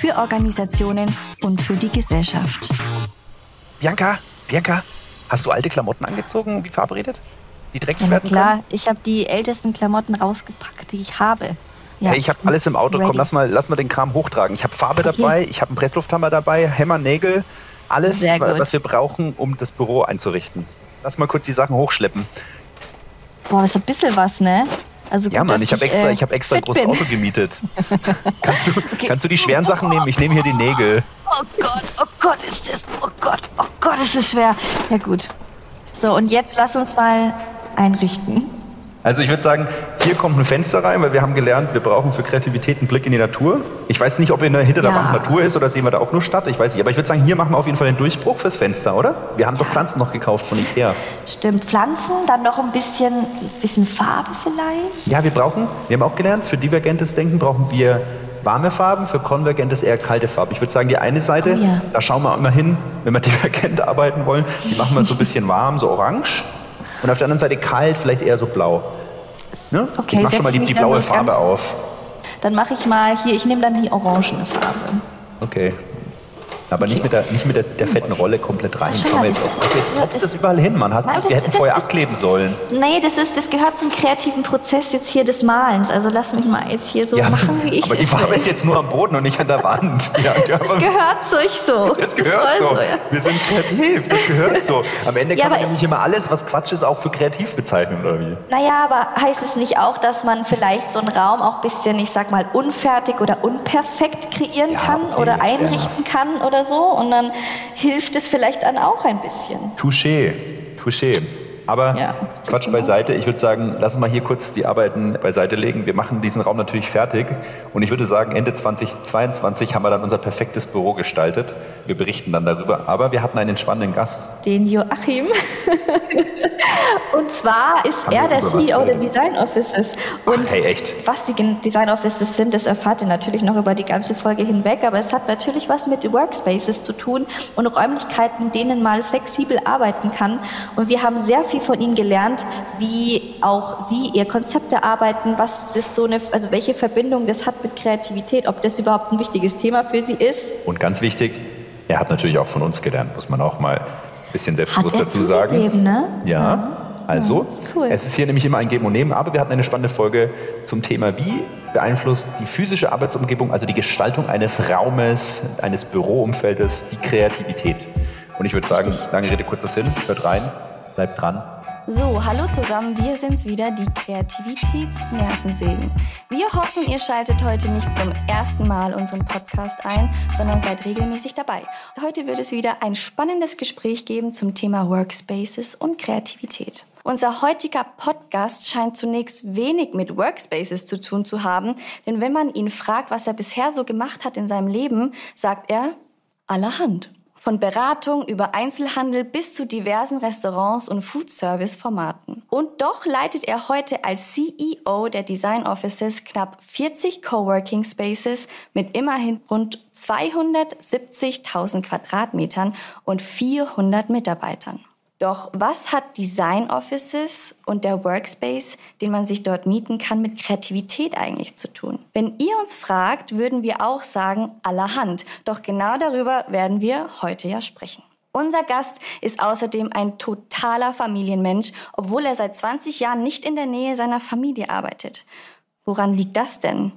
für Organisationen und für die Gesellschaft. Bianca, Bianca, hast du alte Klamotten angezogen, wie verabredet? Die dreckig Ja, werden klar, können? ich habe die ältesten Klamotten rausgepackt, die ich habe. Ja. Hey, ich habe alles im Auto. Komm, Ready. lass mal, lass mal den Kram hochtragen. Ich habe Farbe Okay. dabei, ich habe einen Presslufthammer dabei, Hämmer, Nägel, alles, was wir brauchen, um das Büro einzurichten. Lass mal kurz die Sachen hochschleppen. Boah, das ist ein bisschen was, ne? Also Ja, gut, Mann, dass ich habe extra, äh, ich hab extra ein großes bin. Auto gemietet. kannst, du, kannst du die schweren Sachen nehmen? Ich nehme hier die Nägel. Oh Gott, oh Gott, ist das, oh Gott, oh Gott, ist das schwer. Ja gut. So, und jetzt lass uns mal einrichten. Also ich würde sagen, hier kommt ein Fenster rein, weil wir haben gelernt, wir brauchen für Kreativität einen Blick in die Natur. Ich weiß nicht, ob in der hinter der Ja. Wand Natur ist oder sehen wir da auch nur Stadt, ich weiß nicht. Aber ich würde sagen, hier machen wir auf jeden Fall den Durchbruch fürs Fenster, oder? Wir haben doch Pflanzen noch gekauft von Ikea. Stimmt, Pflanzen, dann noch ein bisschen, bisschen Farbe vielleicht. Ja, wir brauchen, wir haben auch gelernt, für divergentes Denken brauchen wir warme Farben, für konvergentes eher kalte Farben. Ich würde sagen, die eine Seite, Oh ja. da schauen wir immer hin, wenn wir divergent arbeiten wollen, die machen wir so ein bisschen warm, so orange. Und auf der anderen Seite kalt, vielleicht eher so blau. Ne? Okay, ich mach schon mal die, die blaue so Farbe auf. Dann mache ich mal hier, ich nehme dann die orangene Farbe. Okay. Aber nicht mit der, nicht mit der, der fetten Rolle komplett rein. Komm, jetzt, das- jetzt, ja, das- das überall hin, Mann. Hast, Nein, wir das- hätten das- vorher das- abkleben sollen. Nee, das ist, das gehört zum kreativen Prozess jetzt hier des Malens. Also lass mich mal jetzt hier so machen, wie ich aber die Farbe ist jetzt nur am Boden und nicht an der Wand. Ja, ja, Das gehört sich so. Das gehört soll so. ja. Wir sind kreativ, das gehört so. Am Ende Ja, kann man aber- nämlich immer alles, was Quatsch ist, auch für kreativ bezeichnen, oder wie? Naja, aber heißt es nicht auch, dass man vielleicht so einen Raum auch ein bisschen, ich sag mal, unfertig oder unperfekt kreieren Ja, kann okay, oder einrichten kann oder so? Und dann hilft es vielleicht dann auch ein bisschen. Touché, touché. Aber Ja. Quatsch beiseite. Ich würde sagen, lass mal hier kurz die Arbeiten beiseite legen. Wir machen diesen Raum natürlich fertig. Und ich würde sagen, Ende 2022 haben wir dann unser perfektes Büro gestaltet. Wir berichten dann darüber. Aber wir hatten einen spannenden Gast. Den Joachim. Und zwar ist Haben er der CEO der? Design Offices. Und Ach, hey, echt? was die Design Offices sind, das erfahrt ihr natürlich noch über die ganze Folge hinweg. Aber es hat natürlich was mit Workspaces zu tun und Räumlichkeiten, denen man flexibel arbeiten kann. Und wir haben sehr viel von ihm gelernt, wie auch sie ihr Konzept erarbeiten, was ist so eine, also welche Verbindung das hat mit Kreativität, ob das überhaupt ein wichtiges Thema für sie ist. Und ganz wichtig, er hat natürlich auch von uns gelernt, muss man auch mal ein bisschen Hat selbstbewusst er dazu sagen. ne? Ja, also, Ja, ist cool. es ist hier nämlich immer ein Geben und Nehmen, aber wir hatten eine spannende Folge zum Thema, wie beeinflusst die physische Arbeitsumgebung, also die Gestaltung eines Raumes, eines Büroumfeldes, die Kreativität. Und ich würde sagen, lange Rede, kurzer Sinn, hört rein, bleibt dran. So, hallo zusammen, wir sind's wieder, die Kreativitätsnervensägen. Wir hoffen, ihr schaltet heute nicht zum ersten Mal unseren Podcast ein, sondern seid regelmäßig dabei. Heute wird es wieder ein spannendes Gespräch geben zum Thema Workspaces und Kreativität. Unser heutiger Podcast scheint zunächst wenig mit Workspaces zu tun zu haben, denn wenn man ihn fragt, was er bisher so gemacht hat in seinem Leben, sagt er allerhand. Von Beratung über Einzelhandel bis zu diversen Restaurants und Food-Service-Formaten. Und doch leitet er heute als CEO der Design Offices knapp 40 Coworking Spaces mit immerhin rund 270.000 Quadratmetern und 400 Mitarbeitern. Doch was hat Design Offices und der Workspace, den man sich dort mieten kann, mit Kreativität eigentlich zu tun? Wenn ihr uns fragt, würden wir auch sagen allerhand. Doch genau darüber werden wir heute ja sprechen. Unser Gast ist außerdem ein totaler Familienmensch, obwohl er seit 20 Jahren nicht in der Nähe seiner Familie arbeitet. Woran liegt das denn?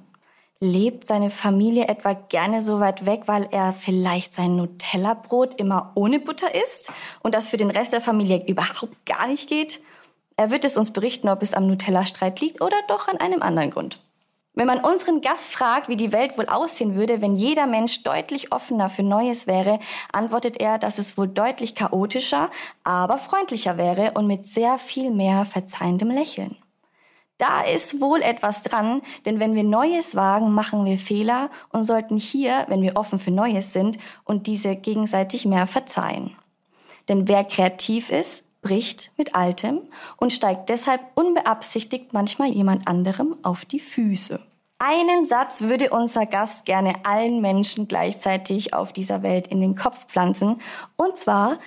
Lebt seine Familie etwa gerne so weit weg, weil er vielleicht sein Nutella-Brot immer ohne Butter isst und das für den Rest der Familie überhaupt gar nicht geht? Er wird es uns berichten, ob es am Nutella-Streit liegt oder doch an einem anderen Grund. Wenn man unseren Gast fragt, wie die Welt wohl aussehen würde, wenn jeder Mensch deutlich offener für Neues wäre, antwortet er, dass es wohl deutlich chaotischer, aber freundlicher wäre und mit sehr viel mehr verzeihendem Lächeln. Da ist wohl etwas dran, denn wenn wir Neues wagen, machen wir Fehler und sollten hier, wenn wir offen für Neues sind, und diese gegenseitig mehr verzeihen. Denn wer kreativ ist, bricht mit Altem und steigt deshalb unbeabsichtigt manchmal jemand anderem auf die Füße. Einen Satz würde unser Gast gerne allen Menschen gleichzeitig auf dieser Welt in den Kopf pflanzen, und zwar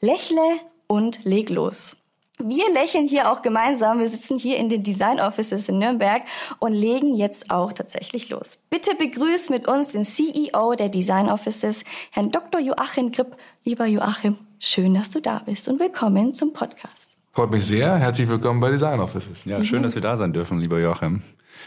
lächle und leg los. Wir lächeln hier auch gemeinsam. Wir sitzen hier in den Design Offices in Nürnberg und legen jetzt auch tatsächlich los. Bitte begrüßt mit uns den CEO der Design Offices, Herrn Dr. Joachim Gripp. Lieber Joachim, schön, dass du da bist und willkommen zum Podcast. Freut mich sehr. Herzlich willkommen bei Design Offices. Ja, schön, dass wir da sein dürfen, lieber Joachim.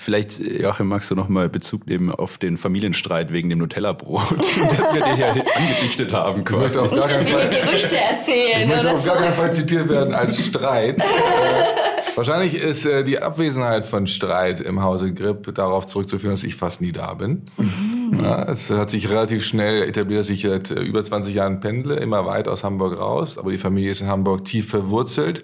Vielleicht, Joachim, magst du noch mal Bezug nehmen auf den Familienstreit wegen dem Nutella-Brot, das wir dir hier angedichtet haben. Quasi. Nicht, dass wir hier Gerüchte erzählen. Ich möchte auf so. gar keinen Fall zitiert werden als Streit. äh, wahrscheinlich ist äh, die Abwesenheit von Streit im Hause Grip darauf zurückzuführen, dass ich fast nie da bin. Mhm. Ja, es hat sich relativ schnell etabliert, dass ich seit äh, über 20 Jahren pendle, immer weit aus Hamburg raus. Aber die Familie ist in Hamburg tief verwurzelt.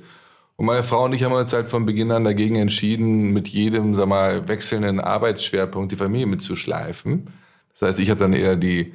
Und meine Frau und ich haben uns halt von Beginn an dagegen entschieden, mit jedem, sag mal, wechselnden Arbeitsschwerpunkt die Familie mitzuschleifen. Das heißt, ich habe dann eher die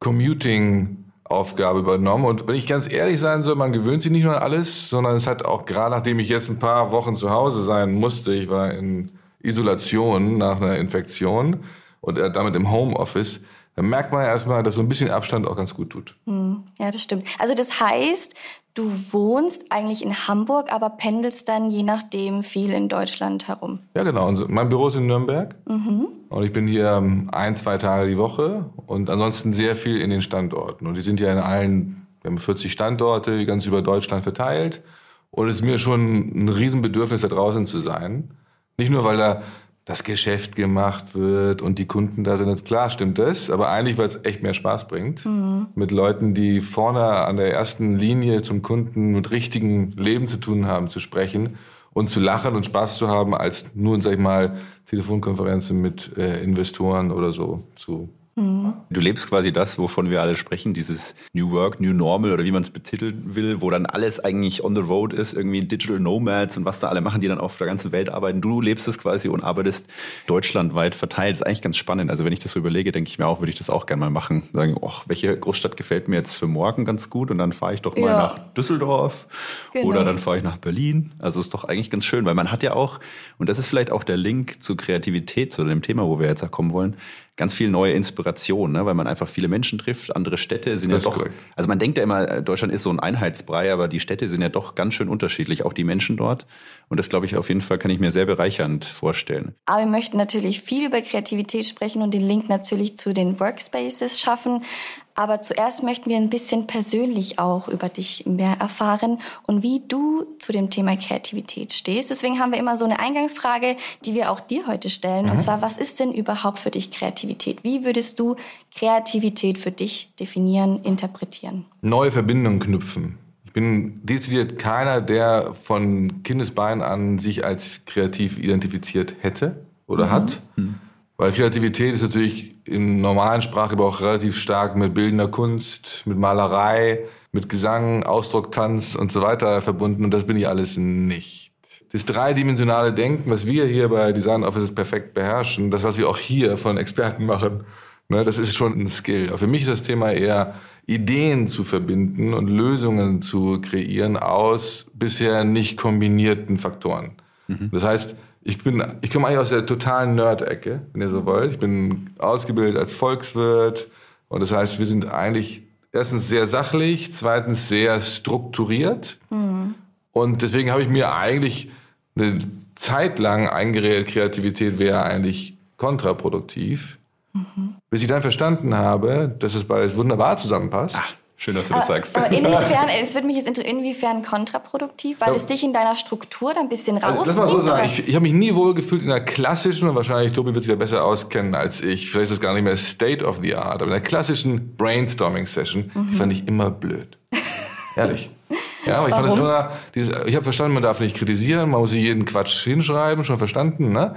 Commuting-Aufgabe übernommen. Und wenn ich ganz ehrlich sein soll, man gewöhnt sich nicht nur an alles, sondern es hat auch gerade nachdem ich jetzt ein paar Wochen zu Hause sein musste, ich war in Isolation nach einer Infektion und damit im Homeoffice, dann merkt man erstmal, dass so ein bisschen Abstand auch ganz gut tut. Hm, ja, das stimmt. Also das heißt, du wohnst eigentlich in Hamburg, aber pendelst dann je nachdem viel in Deutschland herum. Ja, genau. Und mein Büro ist in Nürnberg. Mhm. Und ich bin hier ähm, ein, zwei Tage die Woche und ansonsten sehr viel in den Standorten. Und die sind ja in allen, wir haben 40 Standorte, ganz über Deutschland verteilt. Und es ist mir schon ein Riesenbedürfnis, da draußen zu sein. Nicht nur, weil da das Geschäft gemacht wird und die Kunden da sind. Jetzt klar stimmt das, aber eigentlich, weil es echt mehr Spaß bringt, mhm. mit Leuten, die vorne an der ersten Linie zum Kunden mit richtigen Leben zu tun haben, zu sprechen und zu lachen und Spaß zu haben, als nur, sag ich mal, Telefonkonferenzen mit äh, Investoren oder so zu Mhm. Du lebst quasi das, wovon wir alle sprechen, dieses New Work, New Normal oder wie man es betiteln will, wo dann alles eigentlich on the road ist, irgendwie Digital Nomads und was da alle machen, die dann auf der ganzen Welt arbeiten. Du lebst es quasi und arbeitest deutschlandweit verteilt. Das ist eigentlich ganz spannend. Also wenn ich das so überlege, denke ich mir auch, würde ich das auch gerne mal machen. Sagen, oh, welche Großstadt gefällt mir jetzt für morgen ganz gut und dann fahre ich doch mal ja. nach Düsseldorf genau. oder dann fahre ich nach Berlin. Also ist doch eigentlich ganz schön, weil man hat ja auch, und das ist vielleicht auch der Link zu Kreativität, zu dem Thema, wo wir jetzt kommen wollen, ganz viel neue Inspiration, ne? weil man einfach viele Menschen trifft. Andere Städte sind das ja doch, korrekt. also man denkt ja immer, Deutschland ist so ein Einheitsbrei, aber die Städte sind ja doch ganz schön unterschiedlich, auch die Menschen dort. Und das glaube ich auf jeden Fall kann ich mir sehr bereichernd vorstellen. Aber wir möchten natürlich viel über Kreativität sprechen und den Link natürlich zu den Workspaces schaffen. Aber zuerst möchten wir ein bisschen persönlich auch über dich mehr erfahren und wie du zu dem Thema Kreativität stehst. Deswegen haben wir immer so eine Eingangsfrage, die wir auch dir heute stellen. Mhm. Und zwar, was ist denn überhaupt für dich Kreativität? Wie würdest du Kreativität für dich definieren, interpretieren? Neue Verbindungen knüpfen. Ich bin dezidiert keiner, der von Kindesbein an sich als kreativ identifiziert hätte oder mhm. hat. Mhm. Weil Kreativität ist natürlich im normalen Sprachgebrauch auch relativ stark mit bildender Kunst, mit Malerei, mit Gesang, Ausdruck, Tanz und so weiter verbunden. Und das bin ich alles nicht. Das dreidimensionale Denken, was wir hier bei Design Offices perfekt beherrschen, das, was wir auch hier von Experten machen, ne, das ist schon ein Skill. Aber für mich ist das Thema eher Ideen zu verbinden und Lösungen zu kreieren aus bisher nicht kombinierten Faktoren. Mhm. Das heißt, ich bin, ich komme eigentlich aus der totalen Nerd-Ecke, wenn ihr so wollt. Ich bin ausgebildet als Volkswirt und das heißt, wir sind eigentlich erstens sehr sachlich, zweitens sehr strukturiert mhm. und deswegen habe ich mir eigentlich eine Zeit lang eingeredet, Kreativität wäre eigentlich kontraproduktiv, mhm. bis ich dann verstanden habe, dass es beides wunderbar zusammenpasst. Ach Schön, dass du das sagst. Aber inwiefern, es würde mich jetzt interessieren, inwiefern kontraproduktiv, weil ja. es dich in deiner Struktur dann ein bisschen raus. Also, lass mal so sagen, ich, ich habe mich nie wohl gefühlt in der klassischen, und wahrscheinlich Tobi wird sich ja besser auskennen als ich, vielleicht ist das gar nicht mehr State of the Art, aber in der klassischen Brainstorming-Session, mhm. die fand ich immer blöd. Ehrlich. Ja, aber ich Warum? fand das immer, dieses, ich habe verstanden, man darf nicht kritisieren, man muss jeden Quatsch hinschreiben, schon verstanden, ne?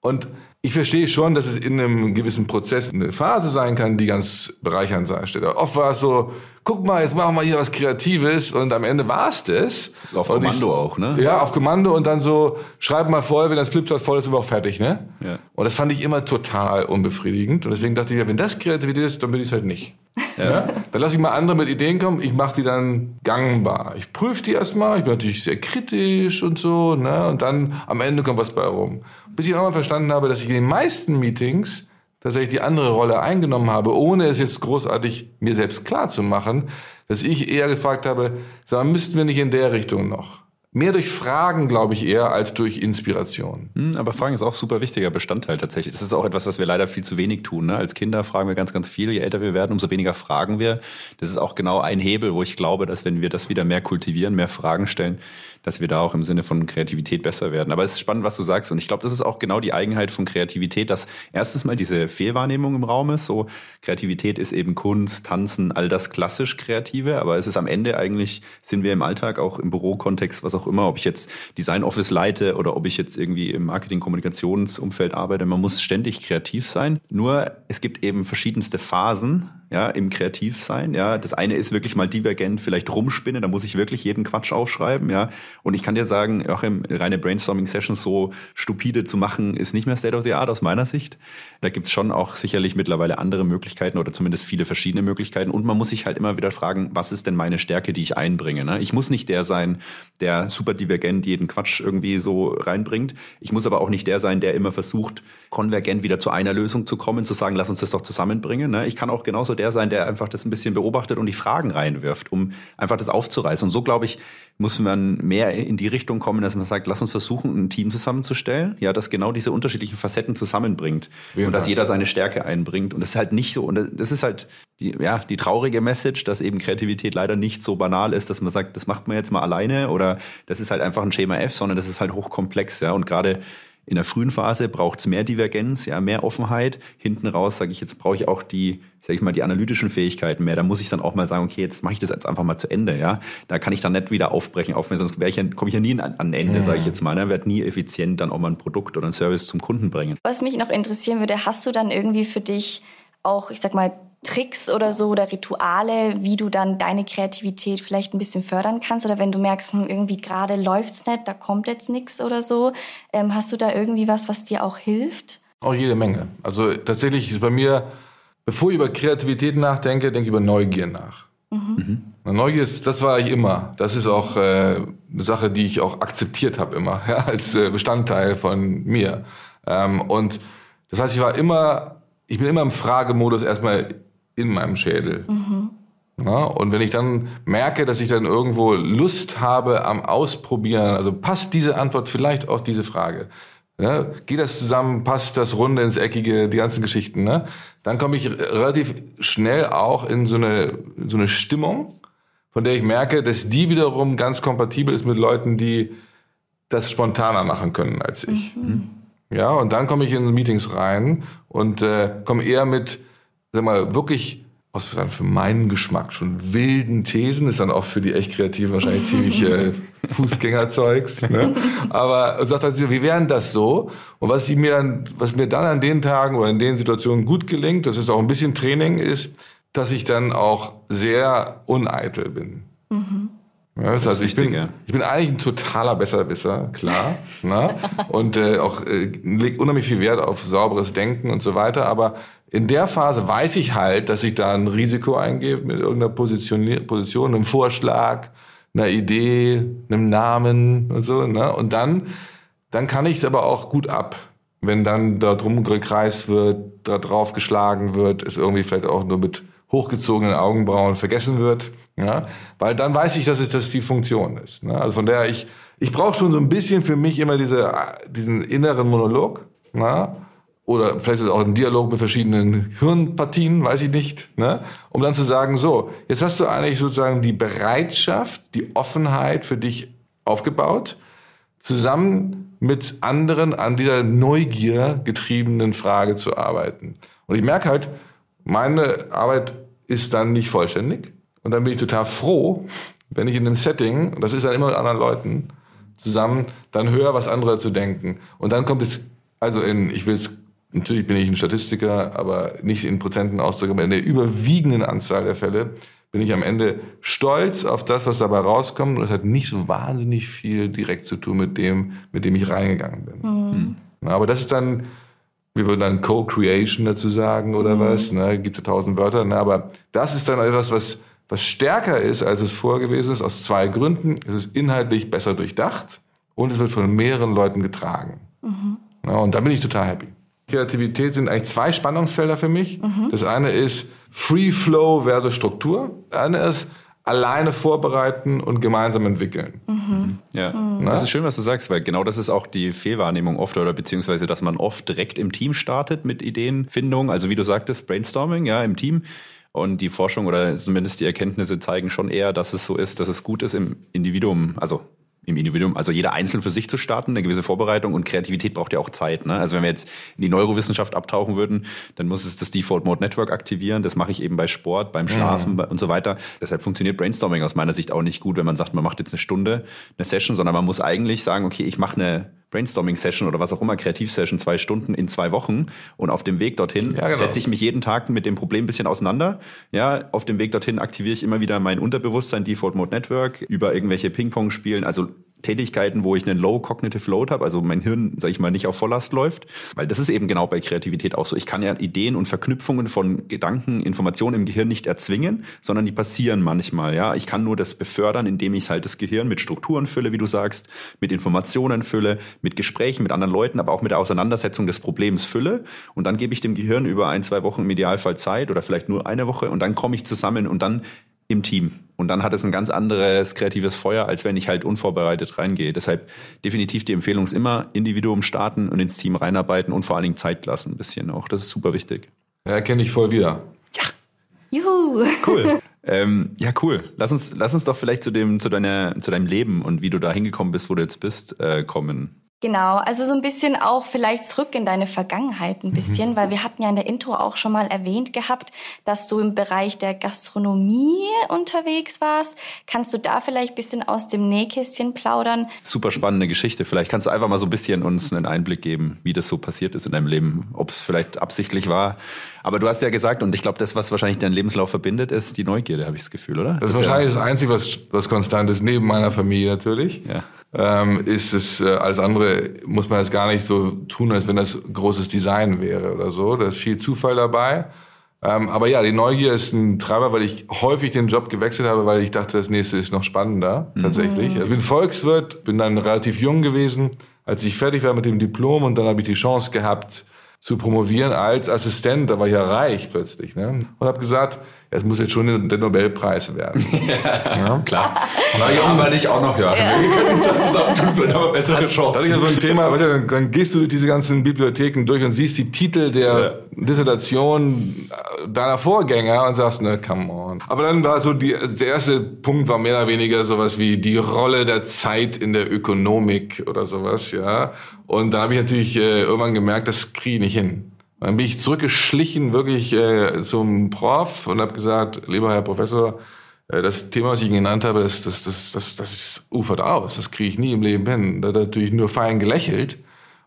Und ich verstehe schon, dass es in einem gewissen Prozess eine Phase sein kann, die ganz bereichernd sein steht. Oft war es so, guck mal, jetzt machen wir hier was Kreatives und am Ende war es das. Ist auf und Kommando ich, auch, ne? Ja, auf Kommando und dann so, schreib mal voll, wenn das Flipchart voll ist, sind wir auch fertig, ne? Ja. Und das fand ich immer total unbefriedigend und deswegen dachte ich, ja, wenn das Kreativität ist, dann bin ich es halt nicht. Ja. Dann lasse ich mal andere mit Ideen kommen, ich mache die dann gangbar. Ich prüfe die erstmal, ich bin natürlich sehr kritisch und so, ne? Und dann am Ende kommt was bei rum. Bis ich auch mal verstanden habe, dass ich in den meisten Meetings tatsächlich die andere Rolle eingenommen habe, ohne es jetzt großartig mir selbst klar zu machen, dass ich eher gefragt habe, sag, müssten wir nicht in der Richtung noch? Mehr durch Fragen, glaube ich, eher als durch Inspiration. Hm, aber Fragen ist auch super wichtiger Bestandteil tatsächlich. Das ist auch etwas, was wir leider viel zu wenig tun. Ne? Als Kinder fragen wir ganz, ganz viel. Je älter wir werden, umso weniger fragen wir. Das ist auch genau ein Hebel, wo ich glaube, dass wenn wir das wieder mehr kultivieren, mehr Fragen stellen, dass wir da auch im Sinne von Kreativität besser werden. Aber es ist spannend, was du sagst. Und ich glaube, das ist auch genau die Eigenheit von Kreativität, dass erstens mal diese Fehlwahrnehmung im Raum ist. So Kreativität ist eben Kunst, Tanzen, all das klassisch Kreative. Aber es ist am Ende eigentlich, sind wir im Alltag auch im Bürokontext, was auch immer, ob ich jetzt Design Office leite oder ob ich jetzt irgendwie im Marketing-Kommunikationsumfeld arbeite. Man muss ständig kreativ sein. Nur es gibt eben verschiedenste Phasen ja, im Kreativsein, ja. Das eine ist wirklich mal divergent, vielleicht rumspinnen, da muss ich wirklich jeden Quatsch aufschreiben, ja. Und ich kann dir sagen, auch im reine Brainstorming-Sessions so stupide zu machen, ist nicht mehr State of the Art aus meiner Sicht. Da gibt's schon auch sicherlich mittlerweile andere Möglichkeiten oder zumindest viele verschiedene Möglichkeiten. Und man muss sich halt immer wieder fragen, was ist denn meine Stärke, die ich einbringe? Ne? Ich muss nicht der sein, der super divergent jeden Quatsch irgendwie so reinbringt. Ich muss aber auch nicht der sein, der immer versucht, konvergent wieder zu einer Lösung zu kommen, zu sagen, lass uns das doch zusammenbringen. Ne? Ich kann auch genauso der sein, der einfach das ein bisschen beobachtet und die Fragen reinwirft, um einfach das aufzureißen. Und so, glaube ich, muss man mehr in die Richtung kommen, dass man sagt, lass uns versuchen, ein Team zusammenzustellen, ja, das genau diese unterschiedlichen Facetten zusammenbringt ja. Und dass jeder seine Stärke einbringt. Und das ist halt nicht so, und das ist halt die, ja, die traurige Message, dass eben Kreativität leider nicht so banal ist, dass man sagt, das macht man jetzt mal alleine oder das ist halt einfach ein Schema F, sondern das ist halt hochkomplex, ja. Und gerade in der frühen Phase braucht es mehr Divergenz, ja, mehr Offenheit. Hinten raus, sage ich jetzt, brauche ich auch die, sage ich mal, die analytischen Fähigkeiten mehr. Da muss ich dann auch mal sagen, okay, jetzt mache ich das jetzt einfach mal zu Ende, ja. Da kann ich dann nicht wieder aufbrechen, aufnehmen, sonst ich ja, komme ich ja nie an, an Ende, ja. sage ich jetzt mal. Ne? Werde nie effizient dann auch mal ein Produkt oder ein Service zum Kunden bringen. Was mich noch interessieren würde, hast du dann irgendwie für dich auch, ich sag mal, Tricks oder so oder Rituale, wie du dann deine Kreativität vielleicht ein bisschen fördern kannst oder wenn du merkst, hm, irgendwie gerade läuft's nicht, da kommt jetzt nichts oder so, ähm, hast du da irgendwie was, was dir auch hilft? Auch jede Menge. Also tatsächlich ist bei mir, bevor ich über Kreativität nachdenke, denke ich über Neugier nach. Mhm. Mhm. Neugier ist, das war ich immer. Das ist auch äh, eine Sache, die ich auch akzeptiert habe immer ja, als äh, Bestandteil von mir. Ähm, und das heißt, ich war immer, ich bin immer im Fragemodus erstmal in meinem Schädel. Mhm. Ja, und wenn ich dann merke, dass ich dann irgendwo Lust habe am Ausprobieren, also passt diese Antwort vielleicht auf diese Frage, ja, geht das zusammen, passt das Runde ins Eckige, die ganzen Geschichten, ne? dann komme ich relativ schnell auch in so eine, so eine Stimmung, von der ich merke, dass die wiederum ganz kompatibel ist mit Leuten, die das spontaner machen können als ich. Mhm. Ja, und dann komme ich in Meetings rein und äh, komme eher mit sag mal, wirklich aus dann für meinen Geschmack schon wilden Thesen, ist dann auch für die echt Kreativen wahrscheinlich ziemlich äh, Fußgängerzeugs. Ne? Aber sagt halt, wie wären das so? Und was ich mir dann, was mir dann an den Tagen oder in den Situationen gut gelingt, das ist auch ein bisschen Training, ist, dass ich dann auch sehr uneitel bin. Mhm. Ja, das also ich bin, ich bin eigentlich ein totaler Besserwisser, klar. ne? Und äh, auch äh, legt unheimlich viel Wert auf sauberes Denken und so weiter. Aber in der Phase weiß ich halt, dass ich da ein Risiko eingehe mit irgendeiner Position, Position einem Vorschlag, einer Idee, einem Namen und so. Ne? Und dann, dann kann ich es aber auch gut ab. Wenn dann da drum gekreist wird, da drauf geschlagen wird, es irgendwie vielleicht auch nur mit hochgezogenen Augenbrauen vergessen wird. Ja? Weil dann weiß ich, dass es das die Funktion ist. Ne? Also von daher, ich, ich brauche schon so ein bisschen für mich immer diese, diesen inneren Monolog. Ne? Oder vielleicht ist es auch ein Dialog mit verschiedenen Hirnpartien, weiß ich nicht, ne? um dann zu sagen, so, jetzt hast du eigentlich sozusagen die Bereitschaft, die Offenheit für dich aufgebaut, zusammen mit anderen an dieser Neugier getriebenen Frage zu arbeiten. Und ich merke halt, meine Arbeit ist dann nicht vollständig. Und dann bin ich total froh, wenn ich in einem Setting, das ist dann immer mit anderen Leuten, zusammen dann höre, was andere zu denken. Und dann kommt es, also in, ich will es Natürlich bin ich ein Statistiker, aber nicht in Prozenten auszudrücken, aber in der überwiegenden Anzahl der Fälle bin ich am Ende stolz auf das, was dabei rauskommt. Und es hat nicht so wahnsinnig viel direkt zu tun mit dem, mit dem ich reingegangen bin. Mhm. Aber das ist dann, wir würden dann Co-Creation dazu sagen oder mhm. was, ne? gibt ja tausend Wörter, ne? aber das ist dann etwas, was, was stärker ist, als es vorher gewesen ist, aus zwei Gründen. Es ist inhaltlich besser durchdacht und es wird von mehreren Leuten getragen. Mhm. Ja, und da bin ich total happy. Kreativität sind eigentlich zwei Spannungsfelder für mich. Mhm. Das eine ist Free Flow versus Struktur. Das eine ist alleine vorbereiten und gemeinsam entwickeln. Mhm. Ja, mhm. das ist schön, was du sagst, weil genau das ist auch die Fehlwahrnehmung oft oder beziehungsweise, dass man oft direkt im Team startet mit Ideenfindung. Also wie du sagtest, Brainstorming, ja, im Team. Und die Forschung oder zumindest die Erkenntnisse zeigen schon eher, dass es so ist, dass es gut ist im Individuum, also im Individuum, also jeder einzeln für sich zu starten, eine gewisse Vorbereitung und Kreativität braucht ja auch Zeit. Ne? Also wenn wir jetzt in die Neurowissenschaft abtauchen würden, dann muss es das Default Mode Network aktivieren. Das mache ich eben bei Sport, beim Schlafen mhm. und so weiter. Deshalb funktioniert Brainstorming aus meiner Sicht auch nicht gut, wenn man sagt, man macht jetzt eine Stunde eine Session, sondern man muss eigentlich sagen, okay, ich mache eine Brainstorming-Session oder was auch immer, Kreativ-Session, zwei Stunden in zwei Wochen. Und auf dem Weg dorthin ja, genau. setze ich mich jeden Tag mit dem Problem ein bisschen auseinander. Ja, auf dem Weg dorthin aktiviere ich immer wieder mein Unterbewusstsein, Default Mode Network, über irgendwelche Ping-Pong-Spielen, also Tätigkeiten, wo ich einen Low Cognitive Load habe, also mein Hirn, sag ich mal, nicht auf Volllast läuft, weil das ist eben genau bei Kreativität auch so. Ich kann ja Ideen und Verknüpfungen von Gedanken, Informationen im Gehirn nicht erzwingen, sondern die passieren manchmal, ja. Ich kann nur das befördern, indem ich halt das Gehirn mit Strukturen fülle, wie du sagst, mit Informationen fülle, mit Gesprächen mit anderen Leuten, aber auch mit der Auseinandersetzung des Problems fülle. Und dann gebe ich dem Gehirn über ein, zwei Wochen im Idealfall Zeit oder vielleicht nur eine Woche und dann komme ich zusammen und dann im Team. Und dann hat es ein ganz anderes kreatives Feuer, als wenn ich halt unvorbereitet reingehe. Deshalb definitiv die Empfehlung ist immer Individuum starten und ins Team reinarbeiten und vor allen Dingen Zeit lassen ein bisschen auch. Das ist super wichtig. Ja, kenne ich voll wieder. Ja. Juhu. Cool. Ähm, ja, cool. Lass uns, lass uns doch vielleicht zu dem, zu deiner, zu deinem Leben und wie du da hingekommen bist, wo du jetzt bist, äh, kommen. Genau, also so ein bisschen auch vielleicht zurück in deine Vergangenheit ein bisschen, mhm. weil wir hatten ja in der Intro auch schon mal erwähnt gehabt, dass du im Bereich der Gastronomie unterwegs warst. Kannst du da vielleicht ein bisschen aus dem Nähkästchen plaudern? Super spannende Geschichte. Vielleicht kannst du einfach mal so ein bisschen uns einen Einblick geben, wie das so passiert ist in deinem Leben, ob es vielleicht absichtlich war, aber du hast ja gesagt, und ich glaube, das, was wahrscheinlich deinen Lebenslauf verbindet, ist die Neugierde, habe ich das Gefühl, oder? Das, das ist wahrscheinlich ja das Einzige, was, was konstant ist, neben meiner Familie natürlich. Ja. Ähm, ist es, äh, alles andere muss man jetzt gar nicht so tun, als wenn das großes Design wäre oder so. Da ist viel Zufall dabei. Ähm, aber ja, die Neugier ist ein Treiber, weil ich häufig den Job gewechselt habe, weil ich dachte, das nächste ist noch spannender, mhm. tatsächlich. Also ich bin Volkswirt, bin dann relativ jung gewesen, als ich fertig war mit dem Diplom und dann habe ich die Chance gehabt, zu promovieren als Assistent. Da war ich ja reich plötzlich. Ne? Und habe gesagt, es muss jetzt schon der Nobelpreis werden. ja, ja. klar. Na, Jung war ich auch noch, ja. ja. Wir können uns da zusammentun, vielleicht haben wir bessere Chancen. Das ist ja so ein Thema, weißt du, dann gehst du durch diese ganzen Bibliotheken durch und siehst die Titel der ja. Dissertation deiner Vorgänger und sagst, ne, come on. Aber dann war so die, der erste Punkt war mehr oder weniger sowas wie die Rolle der Zeit in der Ökonomik oder sowas, ja. Und da habe ich natürlich äh, irgendwann gemerkt, das kriege ich nicht hin. Dann bin ich zurückgeschlichen wirklich äh, zum Prof und habe gesagt, lieber Herr Professor, äh, das Thema, was ich Ihnen genannt habe, das, das, das, das, das ist, ufert aus. Das kriege ich nie im Leben hin. Da hat er natürlich nur fein gelächelt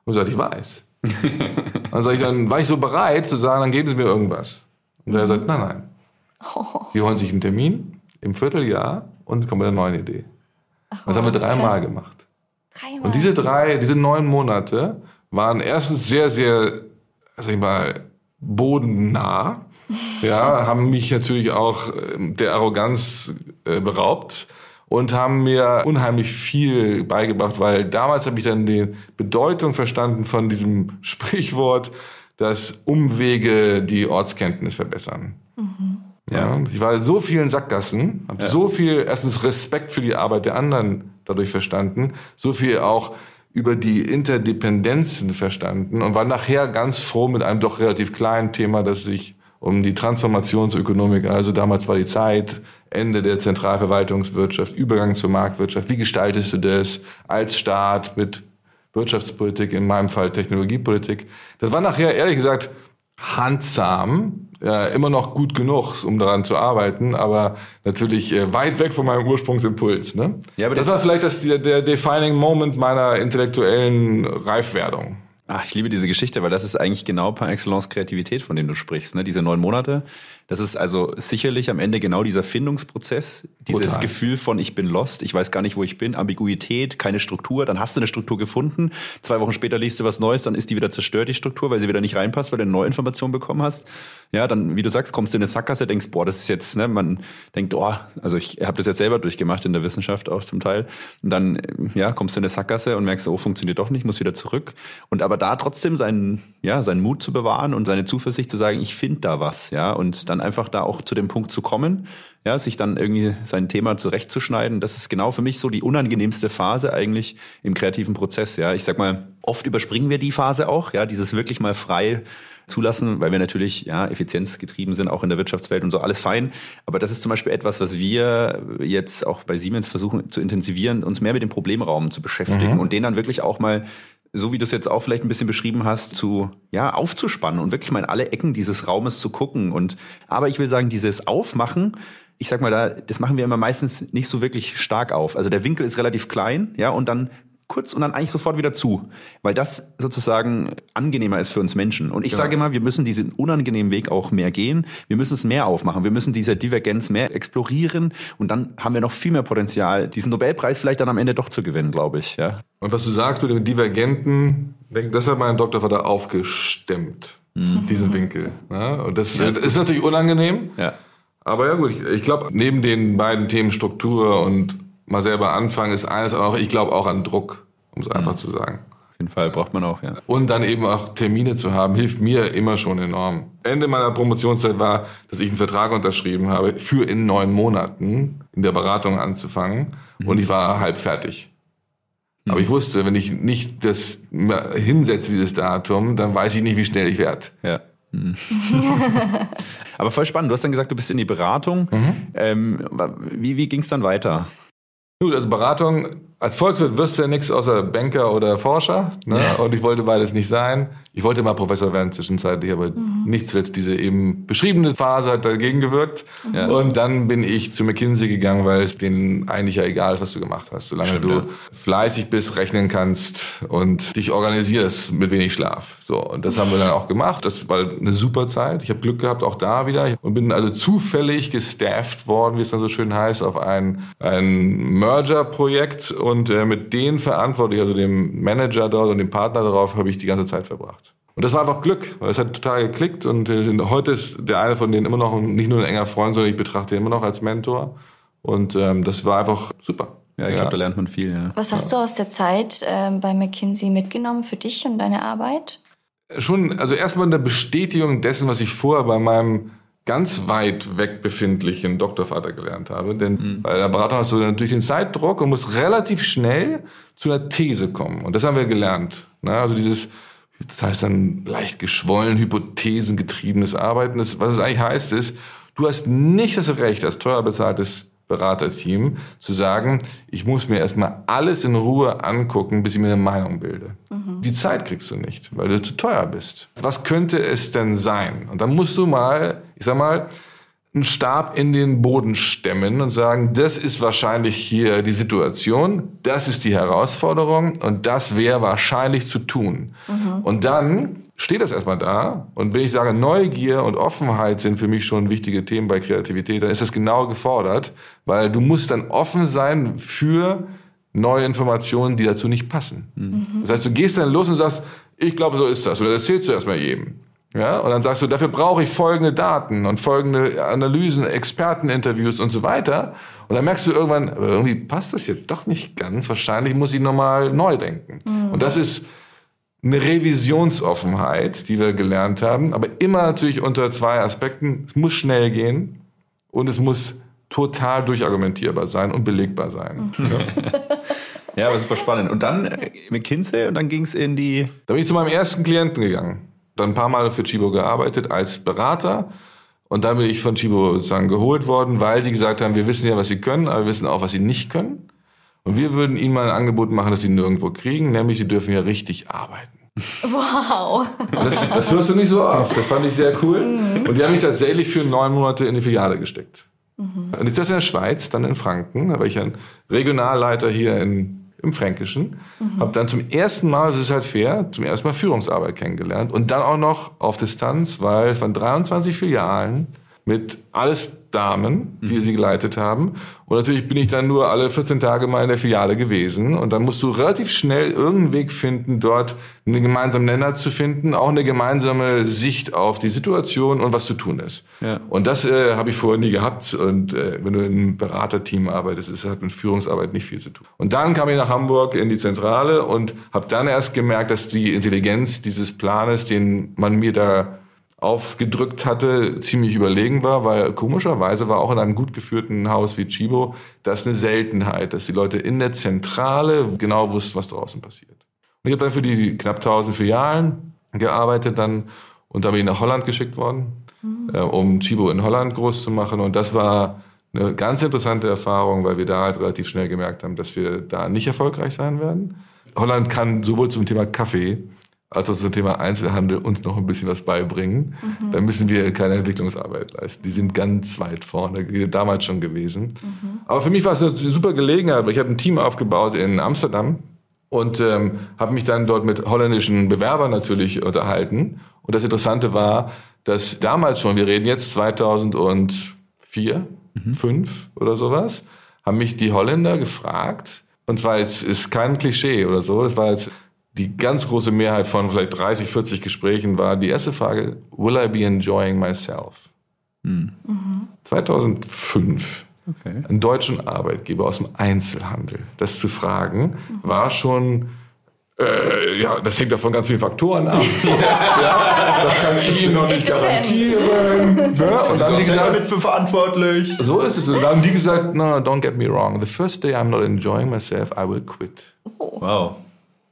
und gesagt, ich weiß. dann sag ich, dann war ich so bereit zu sagen, dann geben Sie mir irgendwas. Und er sagt, nein, nein. Sie holen sich einen Termin im Vierteljahr und kommen mit einer neuen Idee. Das haben wir dreimal gemacht. Dreimal. Und diese drei, diese neun Monate waren erstens sehr, sehr, sag ich mal, bodennah. Ja, haben mich natürlich auch ähm, der Arroganz äh, beraubt und haben mir unheimlich viel beigebracht, weil damals habe ich dann die Bedeutung verstanden von diesem Sprichwort, dass Umwege die Ortskenntnis verbessern. Mhm. Ja, ich war so vielen Sackgassen, habe ja. so viel erstens Respekt für die Arbeit der anderen dadurch verstanden, so viel auch über die Interdependenzen verstanden und war nachher ganz froh mit einem doch relativ kleinen Thema, das sich um die Transformationsökonomik, also damals war die Zeit, Ende der Zentralverwaltungswirtschaft, Übergang zur Marktwirtschaft. Wie gestaltest du das als Staat mit Wirtschaftspolitik, in meinem Fall Technologiepolitik? Das war nachher, ehrlich gesagt, handsam, ja, immer noch gut genug, um daran zu arbeiten, aber natürlich äh, weit weg von meinem Ursprungsimpuls. Ne? Ja, aber das, das war vielleicht das, der, der defining Moment meiner intellektuellen Reifwerdung. Ach, ich liebe diese Geschichte, weil das ist eigentlich genau par excellence Kreativität, von dem du sprichst. Ne? Diese neun Monate, das ist also sicherlich am Ende genau dieser Findungsprozess, dieses Total. Gefühl von ich bin lost, ich weiß gar nicht, wo ich bin, Ambiguität, keine Struktur, dann hast du eine Struktur gefunden, zwei Wochen später liest du was Neues, dann ist die wieder zerstört, die Struktur, weil sie wieder nicht reinpasst, weil du eine neue Information bekommen hast. Ja, dann, wie du sagst, kommst du in eine Sackgasse, denkst, boah, das ist jetzt, ne, man denkt, oh, also ich habe das jetzt selber durchgemacht in der Wissenschaft auch zum Teil. Und dann, ja, kommst du in eine Sackgasse und merkst, oh, funktioniert doch nicht, muss wieder zurück. Und aber da trotzdem seinen, ja, seinen Mut zu bewahren und seine Zuversicht zu sagen, ich finde da was, ja, und dann einfach da auch zu dem Punkt zu kommen, ja, sich dann irgendwie sein Thema zurechtzuschneiden, das ist genau für mich so die unangenehmste Phase eigentlich im kreativen Prozess, ja. Ich sag mal, oft überspringen wir die Phase auch, ja, dieses wirklich mal frei zulassen, weil wir natürlich ja effizienzgetrieben sind, auch in der Wirtschaftswelt und so, alles fein. Aber das ist zum Beispiel etwas, was wir jetzt auch bei Siemens versuchen zu intensivieren, uns mehr mit dem Problemraum zu beschäftigen und den dann wirklich auch mal so wie du es jetzt auch vielleicht ein bisschen beschrieben hast, zu ja aufzuspannen und wirklich mal in alle Ecken dieses Raumes zu gucken. Und aber ich will sagen, dieses Aufmachen, ich sag mal da, das machen wir immer meistens nicht so wirklich stark auf. Also der Winkel ist relativ klein, ja, und dann kurz und dann eigentlich sofort wieder zu, weil das sozusagen angenehmer ist für uns Menschen. Und ich Genau. sage immer, wir müssen diesen unangenehmen Weg auch mehr gehen. Wir müssen es mehr aufmachen. Wir müssen diese Divergenz mehr explorieren und dann haben wir noch viel mehr Potenzial, diesen Nobelpreis vielleicht dann am Ende doch zu gewinnen, glaube ich. Ja. Und was du sagst mit dem Divergenten, das hat mein Doktorvater aufgestemmt, diesen Winkel. Ja, und das, das ist natürlich unangenehm, Ja. aber ja gut, ich, ich glaube, neben den beiden Themen Struktur und mal selber anfangen, ist eines auch noch, ich glaube auch an Druck, um es einfach zu sagen. Auf jeden Fall braucht man auch, ja. Und dann eben auch Termine zu haben, hilft mir immer schon enorm. Ende meiner Promotionszeit war, dass ich einen Vertrag unterschrieben habe, für in neun Monaten in der Beratung anzufangen. Und ich war halb fertig. Aber ich wusste, wenn ich nicht das hinsetze, dieses Datum, dann weiß ich nicht, wie schnell ich werde. Ja. Mhm. Aber voll spannend. Du hast dann gesagt, du bist in die Beratung. Ähm, wie wie ging es dann weiter? Gut, also Beratung, als Volkswirt wirst du ja nichts außer Banker oder Forscher. Ne? Und ich wollte beides nicht sein. Ich wollte mal Professor werden zwischenzeitlich, aber nichts zuletzt diese eben beschriebene Phase hat dagegen gewirkt. Ja. Und dann bin ich zu McKinsey gegangen, weil es denen eigentlich ja egal ist, was du gemacht hast. Solange Stimmt, du ja. fleißig bist, rechnen kannst und dich organisierst mit wenig Schlaf. So, und das haben wir dann auch gemacht. Das war eine super Zeit. Ich habe Glück gehabt, auch da wieder. Und bin also zufällig gestafft worden, wie es dann so schön heißt, auf ein, ein Merger-Projekt. Und äh, mit den Verantwortlichen, also dem Manager dort und dem Partner darauf, habe ich die ganze Zeit verbracht. Und das war einfach Glück, weil es hat total geklickt. Und äh, heute ist der eine von denen immer noch nicht nur ein enger Freund, sondern ich betrachte ihn immer noch als Mentor. Und ähm, das war einfach super. Ja, ich glaube, da lernt man viel, ja. Was hast du aus der Zeit ähm, bei McKinsey mitgenommen für dich und deine Arbeit? schon, also erstmal eine Bestätigung dessen, was ich vorher bei meinem ganz weit weg befindlichen Doktorvater gelernt habe. Denn bei der Beratung hast du natürlich den Zeitdruck und musst relativ schnell zu einer These kommen. Und das haben wir gelernt. Ne? Also dieses, das heißt dann leicht geschwollen, hypothesengetriebenes Arbeiten. Das, was es eigentlich heißt, ist, du hast nicht das Recht, als teuer bezahltes Beraterteam zu sagen, ich muss mir erstmal alles in Ruhe angucken, bis ich mir eine Meinung bilde. Die Zeit kriegst du nicht, weil du zu teuer bist. Was könnte es denn sein? Und dann musst du mal, ich sag mal, einen Stab in den Boden stemmen und sagen, das ist wahrscheinlich hier die Situation, das ist die Herausforderung und das wäre wahrscheinlich zu tun. Und dann steht das erstmal da und wenn ich sage, Neugier und Offenheit sind für mich schon wichtige Themen bei Kreativität, dann ist das genau gefordert, weil du musst dann offen sein für neue Informationen, die dazu nicht passen. Das heißt, du gehst dann los und sagst, ich glaube, so ist das. Oder das erzählst du erstmal jedem. Ja, und dann sagst du, dafür brauche ich folgende Daten und folgende Analysen, Experteninterviews und so weiter. Und dann merkst du irgendwann, irgendwie passt das jetzt doch nicht ganz. Wahrscheinlich muss ich nochmal neu denken. Und das ist eine Revisionsoffenheit, die wir gelernt haben, aber immer natürlich unter zwei Aspekten. Es muss schnell gehen und es muss total durchargumentierbar sein und belegbar sein. Ja. Ja, aber super spannend. Und dann McKinsey und dann ging es in die. Da bin ich zu meinem ersten Klienten gegangen. Dann ein paar Mal für Chibo gearbeitet als Berater. Und dann bin ich von Chibo sozusagen geholt worden, weil die gesagt haben, wir wissen ja, was sie können, aber wir wissen auch, was sie nicht können. Und wir würden ihnen mal ein Angebot machen, das sie nirgendwo kriegen, nämlich sie dürfen ja richtig arbeiten. Wow. Das, das hörst du nicht so oft. Das fand ich sehr cool. Und die haben mich tatsächlich für neun Monate in die Filiale gesteckt. Und jetzt das in der Schweiz, dann in Franken. Da war ich ein Regionalleiter hier in, im Fränkischen. Mhm. Habe dann zum ersten Mal, das ist halt fair, zum ersten Mal Führungsarbeit kennengelernt. Und dann auch noch auf Distanz, weil von 23 Filialen mit alles Damen, die mhm. sie geleitet haben. Und natürlich bin ich dann nur alle 14 Tage mal in der Filiale gewesen. Und dann musst du relativ schnell irgendeinen Weg finden, dort einen gemeinsamen Nenner zu finden, auch eine gemeinsame Sicht auf die Situation und was zu tun ist. Ja. Und das äh, habe ich vorher nie gehabt. Und äh, wenn du in einem Beraterteam arbeitest, ist hat mit Führungsarbeit nicht viel zu tun. Und dann kam ich nach Hamburg in die Zentrale und habe dann erst gemerkt, dass die Intelligenz dieses Planes, den man mir da aufgedrückt hatte, ziemlich überlegen war, weil komischerweise war auch in einem gut geführten Haus wie Chibo das eine Seltenheit, dass die Leute in der Zentrale genau wussten, was draußen passiert. Und ich habe dann für die knapp 1000 Filialen gearbeitet dann und dann bin ich nach Holland geschickt worden, mhm. äh, um Chibo in Holland groß zu machen und das war eine ganz interessante Erfahrung, weil wir da halt relativ schnell gemerkt haben, dass wir da nicht erfolgreich sein werden. Holland kann sowohl zum Thema Kaffee als auch zum Thema Einzelhandel uns noch ein bisschen was beibringen. Mhm. Da müssen wir keine Entwicklungsarbeit leisten. Die sind ganz weit vorne, damals schon gewesen. Mhm. Aber für mich war es eine super Gelegenheit, weil ich habe ein Team aufgebaut in Amsterdam und ähm, habe mich dann dort mit holländischen Bewerbern natürlich unterhalten. Und das Interessante war, dass damals schon, wir reden jetzt 2004, mhm. 5 oder sowas, haben mich die Holländer gefragt, und zwar jetzt ist kein Klischee oder so, das war jetzt die ganz große Mehrheit von vielleicht 30, 40 Gesprächen war die erste Frage, will I be enjoying myself? Mhm. 2005, okay. einen deutschen Arbeitgeber aus dem Einzelhandel, das zu fragen, mhm. war schon äh, ja, das hängt davon ganz vielen Faktoren ab. ja, das kann ich Ihnen noch nicht garantieren. Ja, und dann die gesagt, damit für verantwortlich. So ist es. Und dann haben die gesagt, no, no, don't get me wrong. The first day I'm not enjoying myself, I will quit. Wow.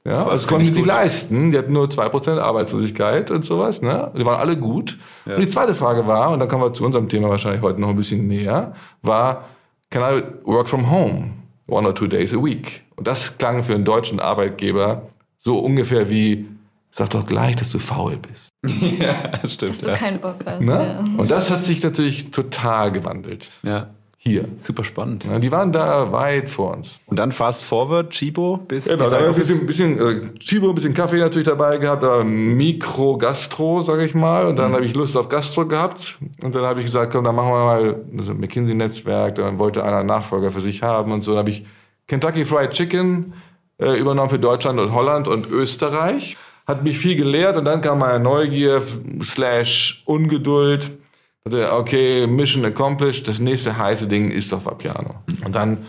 Ja, das, das konnten sie sich leisten. Die hatten nur 2% Arbeitslosigkeit und sowas. Ne? Die waren alle gut. Ja. Und die zweite Frage war, und da kommen wir zu unserem Thema wahrscheinlich heute noch ein bisschen näher, war, can I work from home one or two days a week? Und das klang für einen deutschen Arbeitgeber so ungefähr wie, sag doch gleich, dass du faul bist. ja, stimmt. Dass du ja. keinen Bock hast. Ne? Ja. Und das hat sich natürlich total gewandelt. Ja hier. Super spannend. Ja, die waren da weit vor uns. Und dann fast forward, Chibo, bis ja, da ein bisschen, bisschen äh, Chibo, ein bisschen Kaffee natürlich dabei gehabt, aber Mikro-Gastro, sag ich mal. Und dann mhm. habe ich Lust auf Gastro gehabt. Und dann habe ich gesagt, komm, dann machen wir mal so ein McKinsey-Netzwerk. Dann wollte einer einen Nachfolger für sich haben und so. Dann habe ich Kentucky Fried Chicken äh, übernommen für Deutschland und Holland und Österreich. Hat mich viel gelehrt und dann kam meine Neugier slash Ungeduld also, okay, Mission accomplished, das nächste heiße Ding ist doch Vapiano. Und dann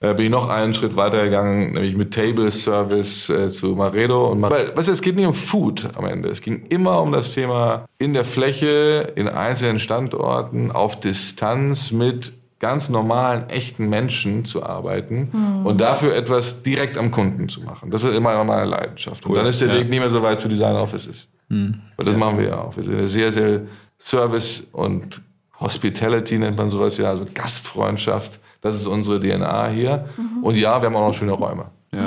äh, bin ich noch einen Schritt weitergegangen, nämlich mit Table Service äh, zu Maredo. Und Weil, weißt du, es geht nicht um Food am Ende. Es ging immer um das Thema in der Fläche, in einzelnen Standorten, auf Distanz mit ganz normalen, echten Menschen zu arbeiten mhm. und dafür etwas direkt am Kunden zu machen. Das ist immer meine Leidenschaft. Und dann ist der ja. Weg nicht mehr so weit zu Design Offices. Mhm. Weil das ja. machen wir ja auch. Wir sind eine sehr, sehr Service und Hospitality nennt man sowas ja, also Gastfreundschaft. Das ist unsere DNA hier. Mhm. Und ja, wir haben auch noch schöne Räume. Ja.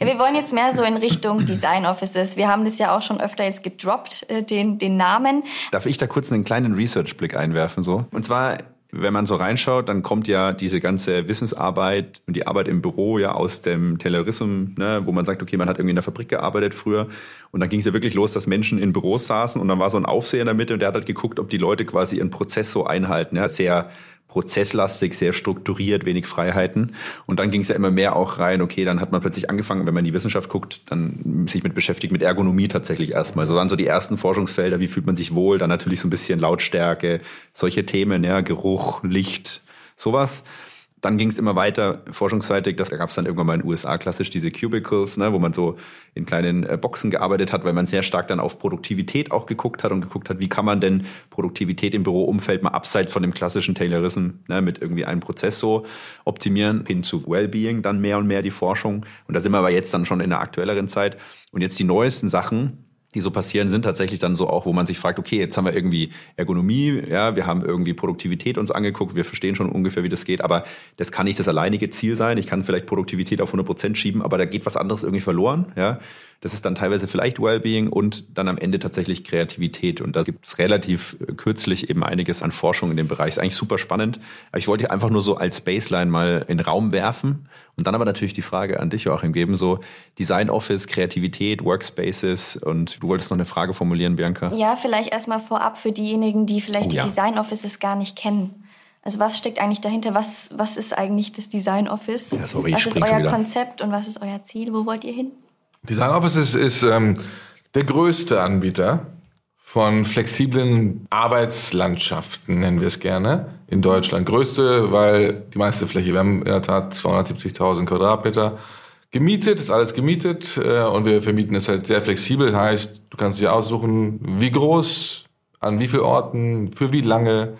ja. wir wollen jetzt mehr so in Richtung Design Offices. Wir haben das ja auch schon öfter jetzt gedroppt, äh, den, den Namen. Darf ich da kurz einen kleinen Research-Blick einwerfen? So? Und zwar wenn man so reinschaut, dann kommt ja diese ganze Wissensarbeit und die Arbeit im Büro ja aus dem Taylorism, ne, wo man sagt, okay, man hat irgendwie in der Fabrik gearbeitet früher und dann ging es ja wirklich los, dass Menschen in Büros saßen und dann war so ein Aufseher in der Mitte und der hat halt geguckt, ob die Leute quasi ihren Prozess so einhalten. Ja, sehr prozesslastig, sehr strukturiert, wenig Freiheiten. Und dann ging es ja immer mehr auch rein, okay, dann hat man plötzlich angefangen, wenn man in die Wissenschaft guckt, dann sich mit beschäftigt, mit Ergonomie tatsächlich erstmal. So waren so die ersten Forschungsfelder, wie fühlt man sich wohl, dann natürlich so ein bisschen Lautstärke, solche Themen, ja, Geruch, Licht, sowas. Dann ging es immer weiter forschungsseitig. Das gab es dann irgendwann mal in den USA klassisch diese Cubicles, ne, wo man so in kleinen äh, Boxen gearbeitet hat, weil man sehr stark dann auf Produktivität auch geguckt hat und geguckt hat, wie kann man denn Produktivität im Büroumfeld mal abseits von dem klassischen Taylorism ne, mit irgendwie einem Prozess so optimieren, hin zu Wellbeing dann mehr und mehr die Forschung. Und da sind wir aber jetzt dann schon in der aktuelleren Zeit. Und jetzt die neuesten Sachen, die so passieren, sind tatsächlich dann so auch, wo man sich fragt, okay, jetzt haben wir irgendwie Ergonomie, ja, wir haben irgendwie Produktivität uns angeguckt, wir verstehen schon ungefähr, wie das geht, aber das kann nicht das alleinige Ziel sein. Ich kann vielleicht Produktivität auf 100 Prozent schieben, aber da geht was anderes irgendwie verloren, ja. Das ist dann teilweise vielleicht Wellbeing und dann am Ende tatsächlich Kreativität. Und da gibt es relativ kürzlich eben einiges an Forschung in dem Bereich. Ist eigentlich super spannend. Aber ich wollte einfach nur so als Baseline mal in den Raum werfen und dann aber natürlich die Frage an dich, Joachim, geben, so Design Office, Kreativität, Workspaces und du wolltest noch eine Frage formulieren, Bianca? Ja, vielleicht erstmal vorab für diejenigen, die vielleicht oh, die ja. Design Offices gar nicht kennen. Also was steckt eigentlich dahinter? Was, was ist eigentlich das Design Office? Ja, sorry, was ist euer Konzept und was ist euer Ziel? Wo wollt ihr hin? Design Office ist, ist ähm, der größte Anbieter von flexiblen Arbeitslandschaften, nennen wir es gerne, in Deutschland. Größte, weil die meiste Fläche, wir haben in der Tat 270.000 Quadratmeter gemietet, ist alles gemietet äh, und wir vermieten es halt sehr flexibel. Heißt, du kannst dir aussuchen, wie groß, an wie vielen Orten, für wie lange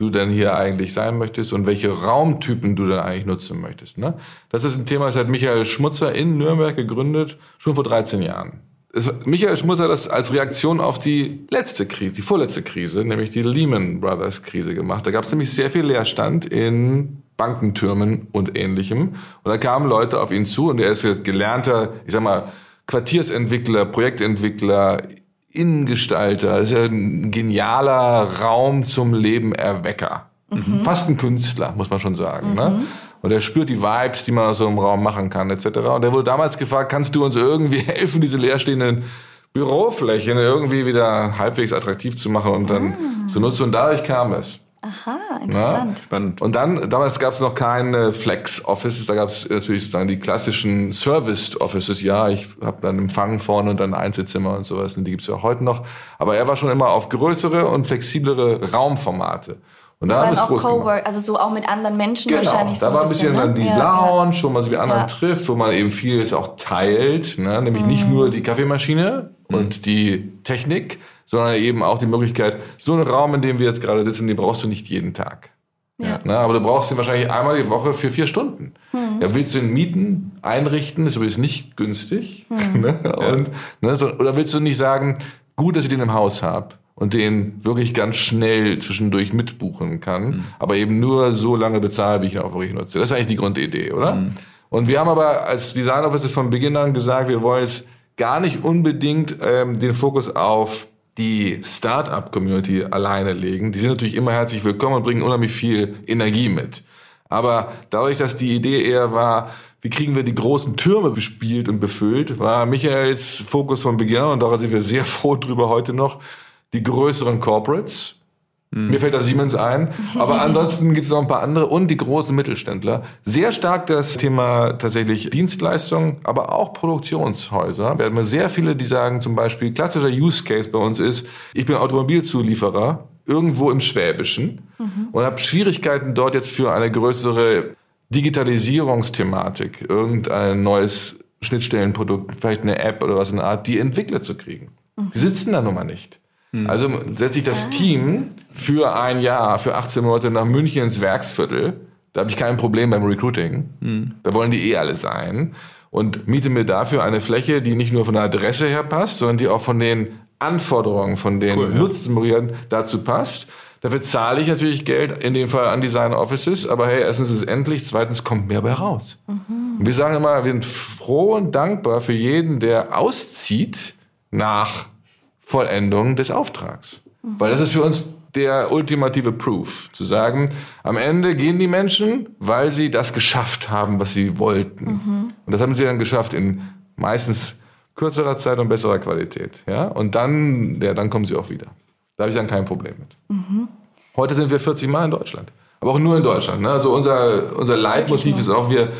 du denn hier eigentlich sein möchtest und welche Raumtypen du dann eigentlich nutzen möchtest. Ne? Das ist ein Thema, das hat Michael Schmutzer in Nürnberg gegründet, schon vor 13 Jahren. Es, Michael Schmutzer hat das als Reaktion auf die letzte Krise, die vorletzte Krise, nämlich die Lehman Brothers Krise gemacht. Da gab es nämlich sehr viel Leerstand in Bankentürmen und ähnlichem. Und da kamen Leute auf ihn zu und er ist gelernter, ich sag mal, Quartiersentwickler, Projektentwickler, Innengestalter, ist ja ein genialer Raum zum Leben Erwecker. Mhm. Fast ein Künstler, muss man schon sagen. Ne? Mhm. Ne? Und er spürt die Vibes, die man aus so einem Raum machen kann, etc. Und er wurde damals gefragt, kannst du uns irgendwie helfen, diese leerstehenden Büroflächen irgendwie wieder halbwegs attraktiv zu machen und dann ah. zu nutzen. Und dadurch kam es. Aha, interessant. Ja, spannend. Und dann, damals gab es noch keine Flex-Offices, da gab es natürlich sozusagen die klassischen Serviced-Offices. Ja, ich habe dann Empfang vorne und dann Einzelzimmer und sowas, und die gibt es ja auch heute noch. Aber er war schon immer auf größere und flexiblere Raumformate. Und da haben wir auch Cowork, also so auch mit anderen Menschen genau. wahrscheinlich. Da so war ein bisschen, bisschen ne? dann die ja, Lounge, ja. wo man sich mit anderen ja. trifft, wo man eben vieles auch teilt, ne? nämlich mhm. nicht nur die Kaffeemaschine mhm. und die Technik, sondern eben auch die Möglichkeit, so einen Raum, in dem wir jetzt gerade sitzen, den brauchst du nicht jeden Tag. Ja. Na, aber du brauchst ihn wahrscheinlich einmal die Woche für vier Stunden. Hm. Ja, willst du ihn mieten, einrichten, ist übrigens nicht günstig. Hm. Ne? Und, ne, so, oder willst du nicht sagen, gut, dass ich den im Haus habe und den wirklich ganz schnell zwischendurch mitbuchen kann, hm. aber eben nur so lange bezahle, wie ich ihn auch wirklich nutze. Das ist eigentlich die Grundidee, oder? Hm. Und wir haben aber als Design Office von Beginn an gesagt, wir wollen jetzt gar nicht unbedingt ähm, den Fokus auf die Startup-Community alleine legen. Die sind natürlich immer herzlich willkommen und bringen unheimlich viel Energie mit. Aber dadurch, dass die Idee eher war, wie kriegen wir die großen Türme bespielt und befüllt, war Michaels Fokus von Beginn an, und da sind wir sehr froh drüber heute noch, die größeren Corporates, hm. Mir fällt da Siemens ein. Aber ansonsten gibt es noch ein paar andere und die großen Mittelständler. Sehr stark das Thema tatsächlich Dienstleistungen, aber auch Produktionshäuser. Wir haben sehr viele, die sagen zum Beispiel, klassischer Use Case bei uns ist, ich bin Automobilzulieferer irgendwo im Schwäbischen mhm. und habe Schwierigkeiten dort jetzt für eine größere Digitalisierungsthematik, irgendein neues Schnittstellenprodukt, vielleicht eine App oder was in der Art, die Entwickler zu kriegen. Mhm. Die sitzen da nun mal nicht. Mhm. Also setzt sich das ah. Team für ein Jahr, für 18 Monate nach München ins Werksviertel. Da habe ich kein Problem beim Recruiting. Mhm. Da wollen die eh alle sein. Und miete mir dafür eine Fläche, die nicht nur von der Adresse her passt, sondern die auch von den Anforderungen, von den cool, Nutzungsmöglichkeiten ja. dazu passt. Dafür zahle ich natürlich Geld, in dem Fall an Design Offices, aber hey, erstens ist es endlich, zweitens kommt mehr bei raus. Mhm. wir sagen immer, wir sind froh und dankbar für jeden, der auszieht nach Vollendung des Auftrags. Mhm. Weil das ist für uns der ultimative Proof. Zu sagen, am Ende gehen die Menschen, weil sie das geschafft haben, was sie wollten. Mhm. Und das haben sie dann geschafft in meistens kürzerer Zeit und besserer Qualität. Ja? Und dann, ja, dann kommen sie auch wieder. Da habe ich dann kein Problem mit. Mhm. Heute sind wir 40 Mal in Deutschland. Aber auch nur in Deutschland. Ne? Also unser, unser Leitmotiv ist auch, wir,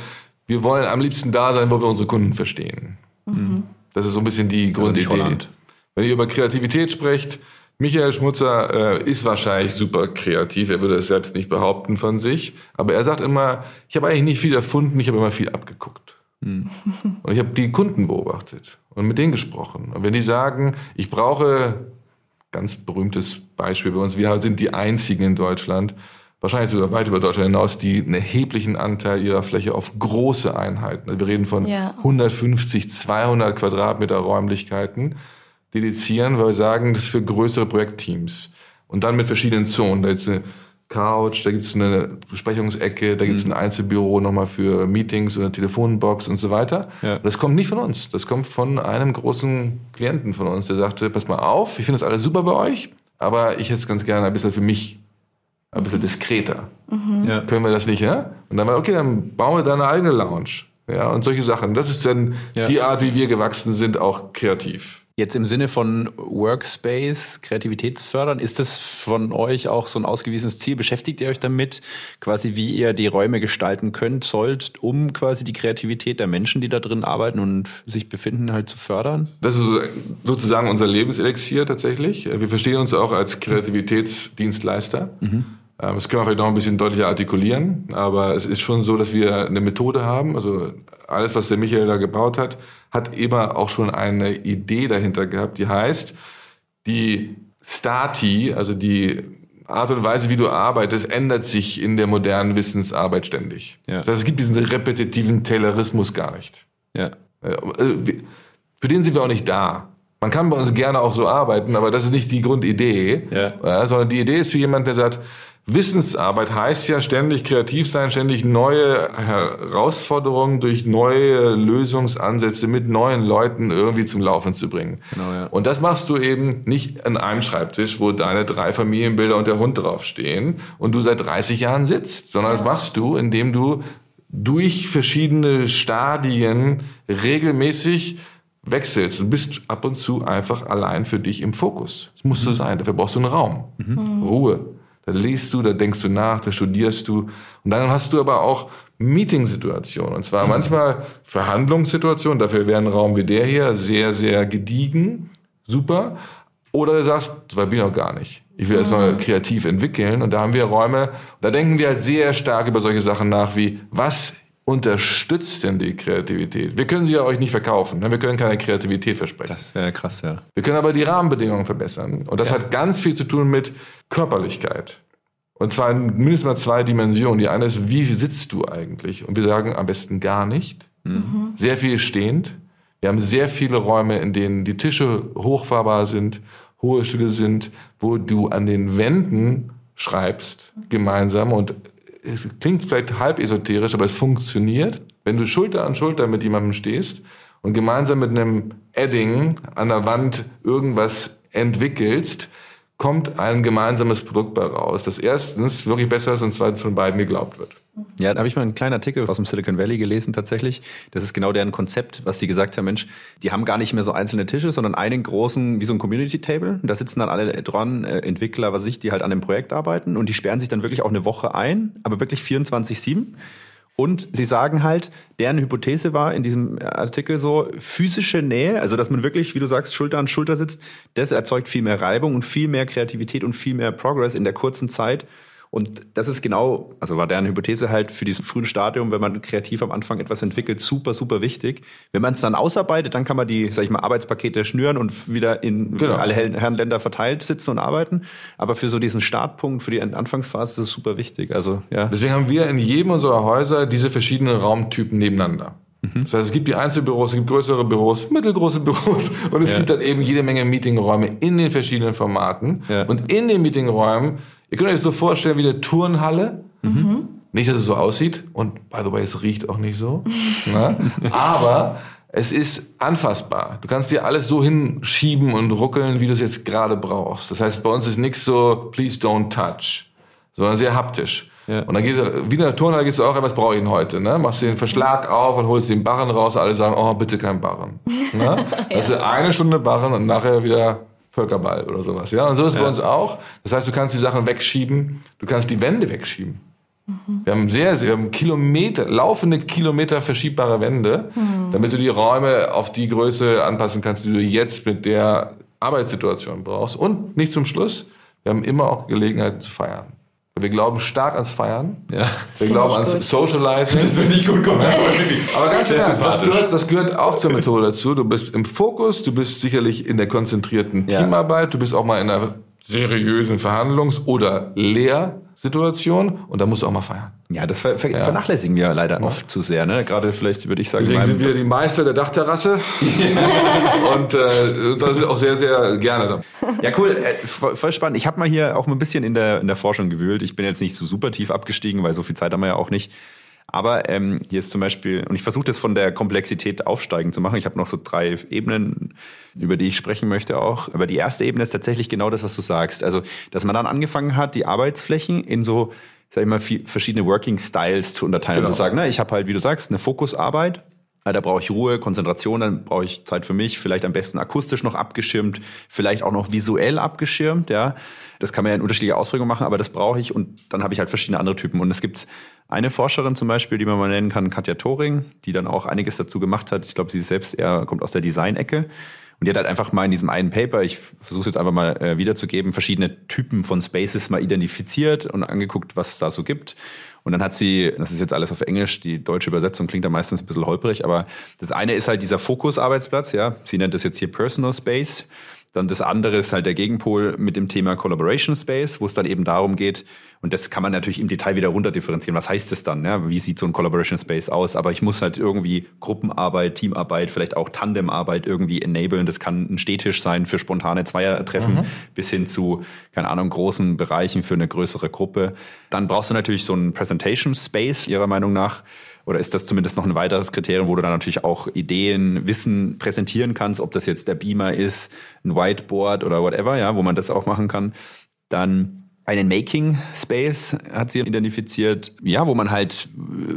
wir wollen am liebsten da sein, wo wir unsere Kunden verstehen. Mhm. Das ist so ein bisschen die Grundidee. Wenn ihr über Kreativität sprecht, Michael Schmutzer äh, ist wahrscheinlich super kreativ. Er würde es selbst nicht behaupten von sich. Aber er sagt immer, ich habe eigentlich nicht viel erfunden, ich habe immer viel abgeguckt. Hm. Und ich habe die Kunden beobachtet und mit denen gesprochen. Und wenn die sagen, ich brauche, ganz berühmtes Beispiel bei uns, wir sind die einzigen in Deutschland, wahrscheinlich sogar weit über Deutschland hinaus, die einen erheblichen Anteil ihrer Fläche auf große Einheiten, wir reden von ja. 150, 200 Quadratmeter Räumlichkeiten, dedizieren, weil wir sagen, das ist für größere Projektteams. Und dann mit verschiedenen Zonen. Da ist eine Couch, da gibt es eine Besprechungsecke, da gibt es ein Einzelbüro nochmal für Meetings oder Telefonbox und so weiter. Ja. Das kommt nicht von uns. Das kommt von einem großen Klienten von uns, der sagte, pass mal auf, ich finde das alles super bei euch, aber ich hätte es ganz gerne ein bisschen für mich, ein bisschen diskreter. Ja. Können wir das nicht, ja? Und dann war, okay, dann bauen wir da eine eigene Lounge. Ja, und solche Sachen. Das ist dann Ja. die Art, wie wir gewachsen sind, auch kreativ. Jetzt im Sinne von Workspace, Kreativitätsfördern, ist das von euch auch so ein ausgewiesenes Ziel? Beschäftigt ihr euch damit, quasi wie ihr die Räume gestalten könnt, sollt, um quasi die Kreativität der Menschen, die da drin arbeiten und sich befinden, halt zu fördern? Das ist sozusagen unser Lebenselixier tatsächlich. Wir verstehen uns auch als Kreativitätsdienstleister. Ähm, Das können wir vielleicht noch ein bisschen deutlicher artikulieren, aber es ist schon so, dass wir eine Methode haben. Also alles, was der Michael da gebaut hat, hat immer auch schon eine Idee dahinter gehabt, die heißt, die Stati, also die Art und Weise, wie du arbeitest, ändert sich in der modernen Wissensarbeit ständig. Ja. Das heißt, es gibt diesen repetitiven Taylorismus gar nicht. Ja. Äh, also, Für den sind wir auch nicht da. Man kann bei uns gerne auch so arbeiten, aber das ist nicht die Grundidee, Ja. sondern die Idee ist für jemanden, der sagt, Wissensarbeit heißt ja ständig kreativ sein, ständig neue Herausforderungen durch neue Lösungsansätze mit neuen Leuten irgendwie zum Laufen zu bringen. Genau, ja. Und das machst du eben nicht an einem Schreibtisch, wo deine drei Familienbilder und der Hund draufstehen und du seit 30 Jahren sitzt, sondern das machst du, indem du durch verschiedene Stadien regelmäßig wechselst und bist ab und zu einfach allein für dich im Fokus. Das muss so sein. Dafür brauchst du einen Raum. Ruhe. Da liest du, da denkst du nach, da studierst du. Und dann hast du aber auch Meetingsituationen. Und zwar manchmal Verhandlungssituationen. Dafür wäre ein Raum wie der hier sehr, sehr gediegen. Super. Oder du sagst, weit bin ich noch gar nicht. Ich will erstmal kreativ entwickeln. Und da haben wir Räume, da denken wir halt sehr stark über solche Sachen nach wie, was unterstützt denn die Kreativität? Wir können sie ja euch nicht verkaufen. ne? Wir können keine Kreativität versprechen. Das ist ja krass, ja. Wir können aber die Rahmenbedingungen verbessern. Und das hat ganz viel zu tun mit Körperlichkeit. Und zwar in mindestens mal zwei Dimensionen. Die eine ist, wie sitzt du eigentlich? Und wir sagen am besten gar nicht. Sehr viel stehend. Wir haben sehr viele Räume, in denen die Tische hochfahrbar sind, hohe Stühle sind, wo du an den Wänden schreibst gemeinsam. Und es klingt vielleicht halb esoterisch, aber es funktioniert. Wenn du Schulter an Schulter mit jemandem stehst und gemeinsam mit einem Edding an der Wand irgendwas entwickelst, kommt ein gemeinsames Produkt bei raus, das erstens wirklich besser ist und zweitens von beiden geglaubt wird. Ja, da habe ich mal einen kleinen Artikel aus dem Silicon Valley gelesen tatsächlich. Das ist genau deren Konzept, was sie gesagt haben, Mensch, die haben gar nicht mehr so einzelne Tische, sondern einen großen, wie so ein Community Table. Und da sitzen dann alle dran, äh, Entwickler, was ich, die halt an dem Projekt arbeiten und die sperren sich dann wirklich auch eine Woche ein, aber wirklich 24-7. Und sie sagen halt, deren Hypothese war in diesem Artikel so, physische Nähe, also dass man wirklich, wie du sagst, Schulter an Schulter sitzt, das erzeugt viel mehr Reibung und viel mehr Kreativität und viel mehr Progress in der kurzen Zeit. Und das ist genau, also war deren Hypothese halt für diesen frühen Stadium, wenn man kreativ am Anfang etwas entwickelt, super, super wichtig. Wenn man es dann ausarbeitet, dann kann man die, sag ich mal, Arbeitspakete schnüren und wieder in Genau. alle Herren- Herrenländer verteilt sitzen und arbeiten. Aber für so diesen Startpunkt, für die Anfangsphase ist es super wichtig. Also, ja. Deswegen haben wir in jedem unserer Häuser diese verschiedenen Raumtypen nebeneinander. Das heißt, es gibt die Einzelbüros, es gibt größere Büros, mittelgroße Büros und es Ja. gibt dann eben jede Menge Meetingräume in den verschiedenen Formaten. Ja. Und in den Meetingräumen, ihr könnt euch das so vorstellen wie eine Turnhalle. Nicht, dass es so aussieht und by the way, es riecht auch nicht so. ne? Aber es ist anfassbar. Du kannst dir alles so hinschieben und ruckeln, wie du es jetzt gerade brauchst. Das heißt, bei uns ist nichts so, please don't touch, sondern sehr haptisch. Ja. Und dann geht wie in der Turnhalle gehst du auch, was brauche ich denn heute? Ne? Machst den Verschlag auf und holst den Barren raus. Alle sagen, oh, bitte kein Barren. Ne? Das ist eine Stunde Barren und nachher wieder Völkerball oder sowas. Ja? Und so ist es bei uns auch. Das heißt, du kannst die Sachen wegschieben, du kannst die Wände wegschieben. Wir haben sehr, sehr wir haben Kilometer, laufende Kilometer verschiebbare Wände, damit du die Räume auf die Größe anpassen kannst, die du jetzt mit der Arbeitssituation brauchst. Und nicht zum Schluss, wir haben immer auch Gelegenheiten zu feiern. Wir glauben stark ans Feiern. Ja. Wir Find glauben ans gut. Socializing. finde ich gut gemacht. Aber ganz ernst, das gehört, das gehört auch zur Methode dazu. Du bist im Fokus, du bist sicherlich in der konzentrierten Ja. Teamarbeit, du bist auch mal in einer seriösen Verhandlungs- oder Lehrsituation und da musst du auch mal feiern. Ja, das ver ver ja. vernachlässigen wir leider ja. oft zu sehr. Ne? Gerade vielleicht würde ich sagen. Deswegen sind wir die Meister der Dachterrasse und äh, da sind auch sehr, sehr gerne da. Ja, cool. Äh, voll spannend. Ich habe mal hier auch mal ein bisschen in der, in der Forschung gewühlt. Ich bin jetzt nicht so super tief abgestiegen, weil so viel Zeit haben wir ja auch nicht. Aber ähm, hier ist zum Beispiel, und ich versuche das von der Komplexität aufsteigend zu machen. Ich habe noch so drei Ebenen, über die ich sprechen möchte auch. Aber die erste Ebene ist tatsächlich genau das, was du sagst. Also, dass man dann angefangen hat, die Arbeitsflächen in so, sag ich mal, verschiedene Working Styles zu unterteilen. Genau. Und zu sagen, ne, ich habe halt, wie du sagst, eine Fokusarbeit. Da brauche ich Ruhe, Konzentration, dann brauche ich Zeit für mich, vielleicht am besten akustisch noch abgeschirmt, vielleicht auch noch visuell abgeschirmt, ja. Das kann man ja in unterschiedlicher Ausprägung machen, aber das brauche ich und dann habe ich halt verschiedene andere Typen. Und es gibt eine Forscherin zum Beispiel, die man mal nennen kann, Katja Thoring, die dann auch einiges dazu gemacht hat. Ich glaube, sie selbst eher kommt aus der Design-Ecke. Und die hat halt einfach mal in diesem einen Paper, ich versuche es jetzt einfach mal äh, wiederzugeben, verschiedene Typen von Spaces mal identifiziert und angeguckt, was es da so gibt. Und dann hat sie, das ist jetzt alles auf Englisch, die deutsche Übersetzung klingt da meistens ein bisschen holprig, aber das eine ist halt dieser Fokus-Arbeitsplatz, ja. Sie nennt das jetzt hier Personal Space. Dann das andere ist halt der Gegenpol mit dem Thema Collaboration Space, wo es dann eben darum geht, und das kann man natürlich im Detail wieder runterdifferenzieren. Was heißt das dann? Ja? Wie sieht so ein Collaboration Space aus? Aber ich muss halt irgendwie Gruppenarbeit, Teamarbeit, vielleicht auch Tandemarbeit irgendwie enablen. Das kann ein Städtisch sein für spontane Zweiertreffen mhm. bis hin zu, keine Ahnung, großen Bereichen für eine größere Gruppe. Dann brauchst du natürlich so einen Presentation Space, ihrer Meinung nach oder ist das zumindest noch ein weiteres Kriterium, wo du dann natürlich auch Ideen, Wissen präsentieren kannst, ob das jetzt der Beamer ist, ein Whiteboard oder whatever, ja, wo man das auch machen kann. Dann einen Making Space hat sie identifiziert, ja, wo man halt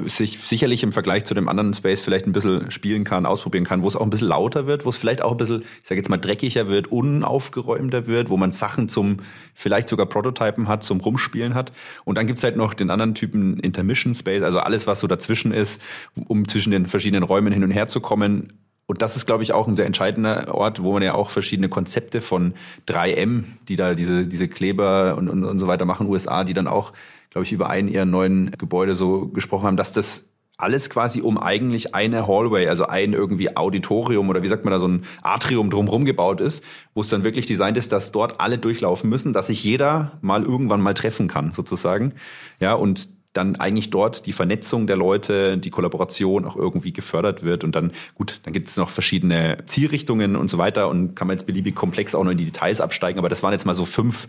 äh, sich sicherlich im Vergleich zu dem anderen Space vielleicht ein bisschen spielen kann, ausprobieren kann, wo es auch ein bisschen lauter wird, wo es vielleicht auch ein bisschen, ich sage jetzt mal, dreckiger wird, unaufgeräumter wird, wo man Sachen zum vielleicht sogar Prototypen hat, zum Rumspielen hat. Und dann gibt's halt noch den anderen Typen Intermission Space, also alles, was so dazwischen ist, um zwischen den verschiedenen Räumen hin und her zu kommen, und das ist, glaube ich, auch ein sehr entscheidender Ort, wo man ja auch verschiedene Konzepte von 3M, die da diese, diese Kleber und, und, und so weiter machen, USA, die dann auch, glaube ich, über einen ihrer neuen Gebäude so gesprochen haben, dass das alles quasi um eigentlich eine Hallway, also ein irgendwie Auditorium oder wie sagt man da, so ein Atrium drumherum gebaut ist, wo es dann wirklich designt ist, dass dort alle durchlaufen müssen, dass sich jeder mal irgendwann mal treffen kann, sozusagen. Ja, und dann eigentlich dort die Vernetzung der Leute, die Kollaboration auch irgendwie gefördert wird. Und dann, gut, dann gibt es noch verschiedene Zielrichtungen und so weiter und kann man jetzt beliebig komplex auch noch in die Details absteigen. Aber das waren jetzt mal so fünf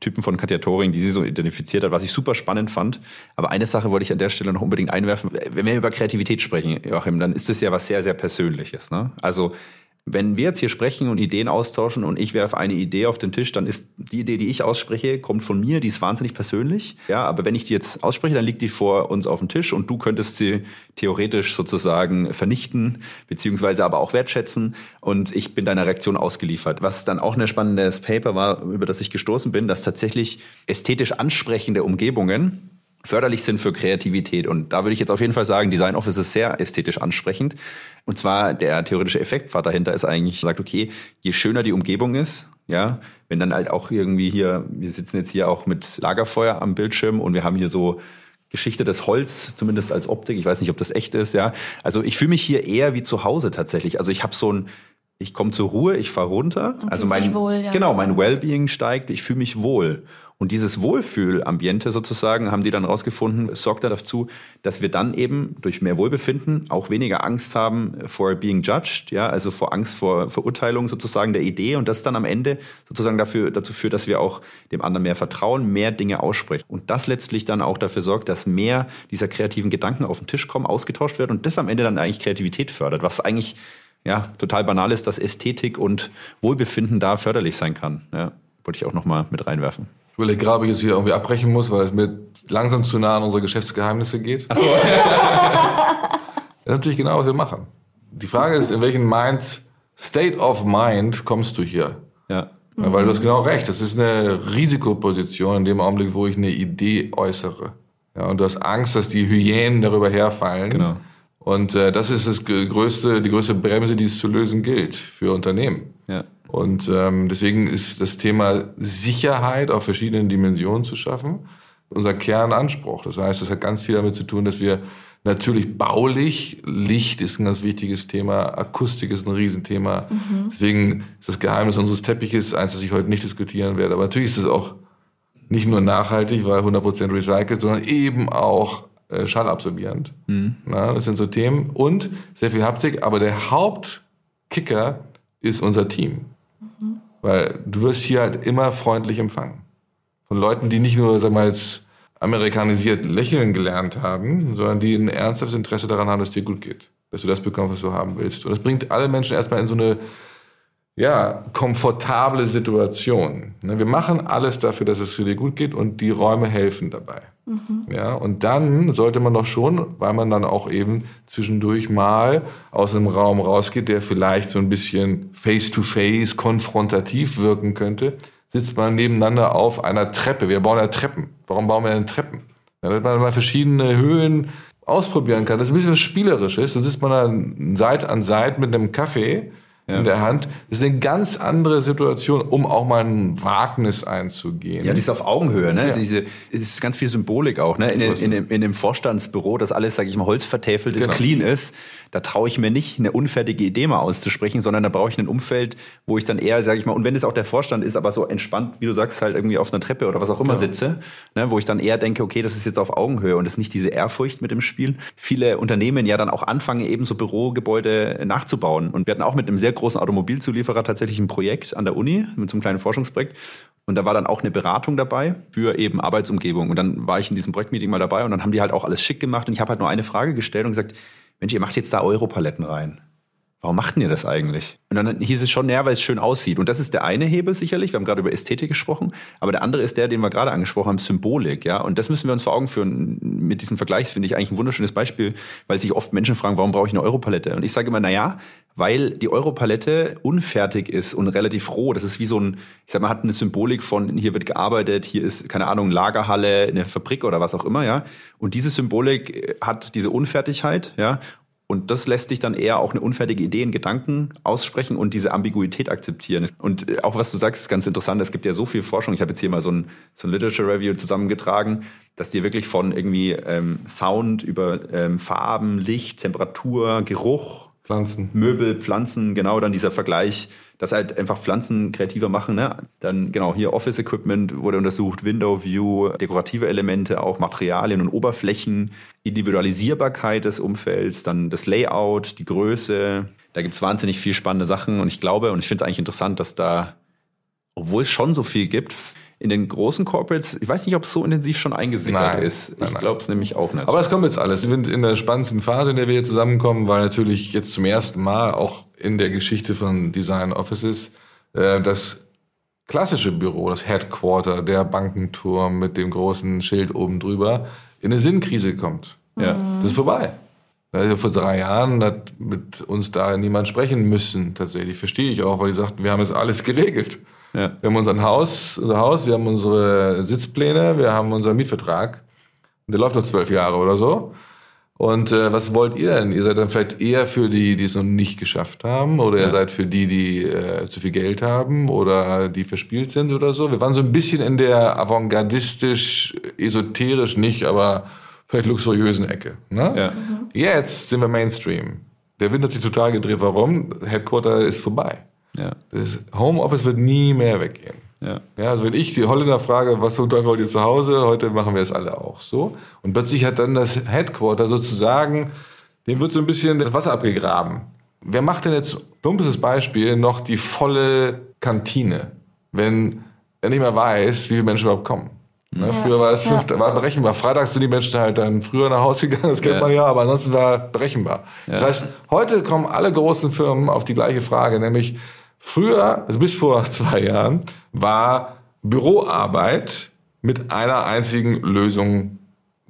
Typen von Katja die sie so identifiziert hat, was ich super spannend fand. Aber eine Sache wollte ich an der Stelle noch unbedingt einwerfen. Wenn wir über Kreativität sprechen, Joachim, dann ist es ja was sehr, sehr Persönliches. Ne? Also wenn wir jetzt hier sprechen und Ideen austauschen und ich werfe eine Idee auf den Tisch, dann ist die Idee, die ich ausspreche, kommt von mir, die ist wahnsinnig persönlich. Ja, aber wenn ich die jetzt ausspreche, dann liegt die vor uns auf dem Tisch und du könntest sie theoretisch sozusagen vernichten, beziehungsweise aber auch wertschätzen und ich bin deiner Reaktion ausgeliefert. Was dann auch ein spannendes Paper war, über das ich gestoßen bin, dass tatsächlich ästhetisch ansprechende Umgebungen förderlich sind für Kreativität. Und da würde ich jetzt auf jeden Fall sagen, Design Office ist sehr ästhetisch ansprechend. Und zwar der theoretische Effektpfad dahinter ist eigentlich, sagt, okay, je schöner die Umgebung ist, ja, wenn dann halt auch irgendwie hier, wir sitzen jetzt hier auch mit Lagerfeuer am Bildschirm und wir haben hier so Geschichte des Holz, zumindest als Optik. Ich weiß nicht, ob das echt ist, ja. Also ich fühle mich hier eher wie zu Hause tatsächlich. Also ich habe so ein, ich komme zur Ruhe, ich fahre runter. Und also mein, wohl, ja. genau, mein Wellbeing steigt, ich fühle mich wohl. Und dieses Wohlfühlambiente sozusagen, haben die dann rausgefunden, sorgt dazu, dass wir dann eben durch mehr Wohlbefinden auch weniger Angst haben vor being judged, ja, also vor Angst vor Verurteilung sozusagen der Idee und das dann am Ende sozusagen dafür, dazu führt, dass wir auch dem anderen mehr vertrauen, mehr Dinge aussprechen. Und das letztlich dann auch dafür sorgt, dass mehr dieser kreativen Gedanken auf den Tisch kommen, ausgetauscht werden und das am Ende dann eigentlich Kreativität fördert, was eigentlich ja, total banal ist, dass Ästhetik und Wohlbefinden da förderlich sein kann. Ja, wollte ich auch noch mal mit reinwerfen. Ich überlege gerade, ob ich jetzt hier irgendwie abbrechen muss, weil es mir langsam zu nah an unsere Geschäftsgeheimnisse geht. Ach so. das ist natürlich genau, was wir machen. Die Frage ist, in welchen Minds, State of Mind kommst du hier? Ja. ja weil du hast genau recht. Das ist eine Risikoposition in dem Augenblick, wo ich eine Idee äußere. Ja, und du hast Angst, dass die Hyänen darüber herfallen. Genau. Und äh, das ist das größte, die größte Bremse, die es zu lösen gilt für Unternehmen. Ja. Und ähm, deswegen ist das Thema Sicherheit auf verschiedenen Dimensionen zu schaffen unser Kernanspruch. Das heißt, das hat ganz viel damit zu tun, dass wir Natürlich baulich, Licht ist ein ganz wichtiges Thema, Akustik ist ein Riesenthema. Mhm. Deswegen ist das Geheimnis unseres Teppiches eins, das ich heute nicht diskutieren werde. Aber natürlich ist es auch nicht nur nachhaltig, weil 100% recycelt, sondern eben auch äh, schallabsorbierend. Mhm. Na, das sind so Themen. Und sehr viel Haptik, aber der Hauptkicker ist unser Team. Weil du wirst hier halt immer freundlich empfangen. Von Leuten, die nicht nur, sag mal, jetzt amerikanisiert lächeln gelernt haben, sondern die ein ernsthaftes Interesse daran haben, dass es dir gut geht. Dass du das bekommst, was du haben willst. Und das bringt alle Menschen erstmal in so eine ja, komfortable Situation. Ne, wir machen alles dafür, dass es dir gut geht und die Räume helfen dabei. Mhm. Ja, und dann sollte man doch schon, weil man dann auch eben zwischendurch mal aus einem Raum rausgeht, der vielleicht so ein bisschen face-to-face, -face, konfrontativ wirken könnte, sitzt man nebeneinander auf einer Treppe. Wir bauen ja Treppen. Warum bauen wir denn Treppen? Damit man mal verschiedene Höhen ausprobieren kann. Das ist ein bisschen was Spielerisches. Da sitzt man dann Seit an Seit mit einem Kaffee ja. in der Hand. Das ist eine ganz andere Situation, um auch mal ein Wagnis einzugehen. Ja, die ist auf Augenhöhe, ne? Ja. Diese, es ist ganz viel Symbolik auch, ne? In, in, in, dem, in dem Vorstandsbüro, das alles, sage ich mal, holzvertäfelt ist, genau. clean ist. Da traue ich mir nicht, eine unfertige Idee mal auszusprechen, sondern da brauche ich ein Umfeld, wo ich dann eher, sage ich mal, und wenn es auch der Vorstand ist, aber so entspannt, wie du sagst, halt irgendwie auf einer Treppe oder was auch immer ja. sitze, ne? wo ich dann eher denke, okay, das ist jetzt auf Augenhöhe und das ist nicht diese Ehrfurcht mit dem Spiel. Viele Unternehmen ja dann auch anfangen, eben so Bürogebäude nachzubauen. Und wir hatten auch mit einem sehr großen Automobilzulieferer tatsächlich ein Projekt an der Uni mit so einem kleinen Forschungsprojekt. Und da war dann auch eine Beratung dabei für eben Arbeitsumgebung. Und dann war ich in diesem Projektmeeting mal dabei und dann haben die halt auch alles schick gemacht. Und ich habe halt nur eine Frage gestellt und gesagt, Mensch, ihr macht jetzt da Europaletten rein. Warum macht ihr das eigentlich? Und dann hieß es schon, naja, weil es schön aussieht. Und das ist der eine Hebel sicherlich. Wir haben gerade über Ästhetik gesprochen. Aber der andere ist der, den wir gerade angesprochen haben, Symbolik. Ja, und das müssen wir uns vor Augen führen. Mit diesem Vergleich finde ich eigentlich ein wunderschönes Beispiel, weil sich oft Menschen fragen, warum brauche ich eine Europalette? Und ich sage immer, na ja, weil die Europalette unfertig ist und relativ roh. Das ist wie so ein, ich sag mal, hat eine Symbolik von hier wird gearbeitet, hier ist keine Ahnung Lagerhalle, eine Fabrik oder was auch immer, ja. Und diese Symbolik hat diese Unfertigkeit, ja. Und das lässt dich dann eher auch eine unfertige Idee in Gedanken aussprechen und diese Ambiguität akzeptieren. Und äh, auch was du sagst, ist ganz interessant. Es gibt ja so viel Forschung. Ich habe jetzt hier mal so ein, so ein Literature Review zusammengetragen, dass dir wirklich von irgendwie ähm, Sound über ähm, Farben, Licht, Temperatur, Geruch, Pflanzen. Möbel, Pflanzen, genau dann dieser Vergleich, dass halt einfach Pflanzen kreativer machen. Ne? Dann genau hier Office Equipment wurde untersucht, Window View, dekorative Elemente, auch Materialien und Oberflächen, Individualisierbarkeit des Umfelds, dann das Layout, die Größe. Da gibt's wahnsinnig viel spannende Sachen und ich glaube und ich finde es eigentlich interessant, dass da, obwohl es schon so viel gibt, in den großen Corporates, ich weiß nicht, ob es so intensiv schon eingesickert nein, ist. Ich glaube es nämlich auch nicht. Aber es kommt jetzt alles. Wir sind in der spannendsten Phase, in der wir hier zusammenkommen, weil natürlich jetzt zum ersten Mal auch in der Geschichte von Design Offices äh, das klassische Büro, das Headquarter, der Bankenturm mit dem großen Schild oben drüber, in eine Sinnkrise kommt. Ja. Das ist vorbei. Also vor drei Jahren hat mit uns da niemand sprechen müssen, tatsächlich. Verstehe ich auch, weil die sagten, wir haben es alles geregelt. Ja. Wir haben unser Haus, unser Haus, wir haben unsere Sitzpläne, wir haben unseren Mietvertrag. Der läuft noch zwölf Jahre oder so. Und äh, was wollt ihr denn? Ihr seid dann vielleicht eher für die, die es noch nicht geschafft haben, oder ja. ihr seid für die, die äh, zu viel Geld haben oder die verspielt sind oder so. Wir waren so ein bisschen in der avantgardistisch, esoterisch nicht, aber vielleicht luxuriösen Ecke. Ne? Ja. Mhm. Jetzt sind wir Mainstream. Der Wind hat sich total gedreht. Warum? Headquarter ist vorbei. Ja. Das Homeoffice wird nie mehr weggehen. Ja. ja. Also wenn ich die Holländer frage, was zum Teufel wollt ihr zu Hause, heute machen wir es alle auch so. Und plötzlich hat dann das Headquarter sozusagen, dem wird so ein bisschen das Wasser abgegraben. Wer macht denn jetzt, plumpes Beispiel, noch die volle Kantine, wenn er nicht mehr weiß, wie viele Menschen überhaupt kommen? Ne? Ja. Früher war es fünf, ja. war berechenbar. Freitags sind die Menschen halt dann früher nach Hause gegangen, das kennt ja. man ja, aber ansonsten war berechenbar. Das heißt, heute kommen alle großen Firmen auf die gleiche Frage, nämlich Früher, also bis vor zwei Jahren, war Büroarbeit mit einer einzigen Lösung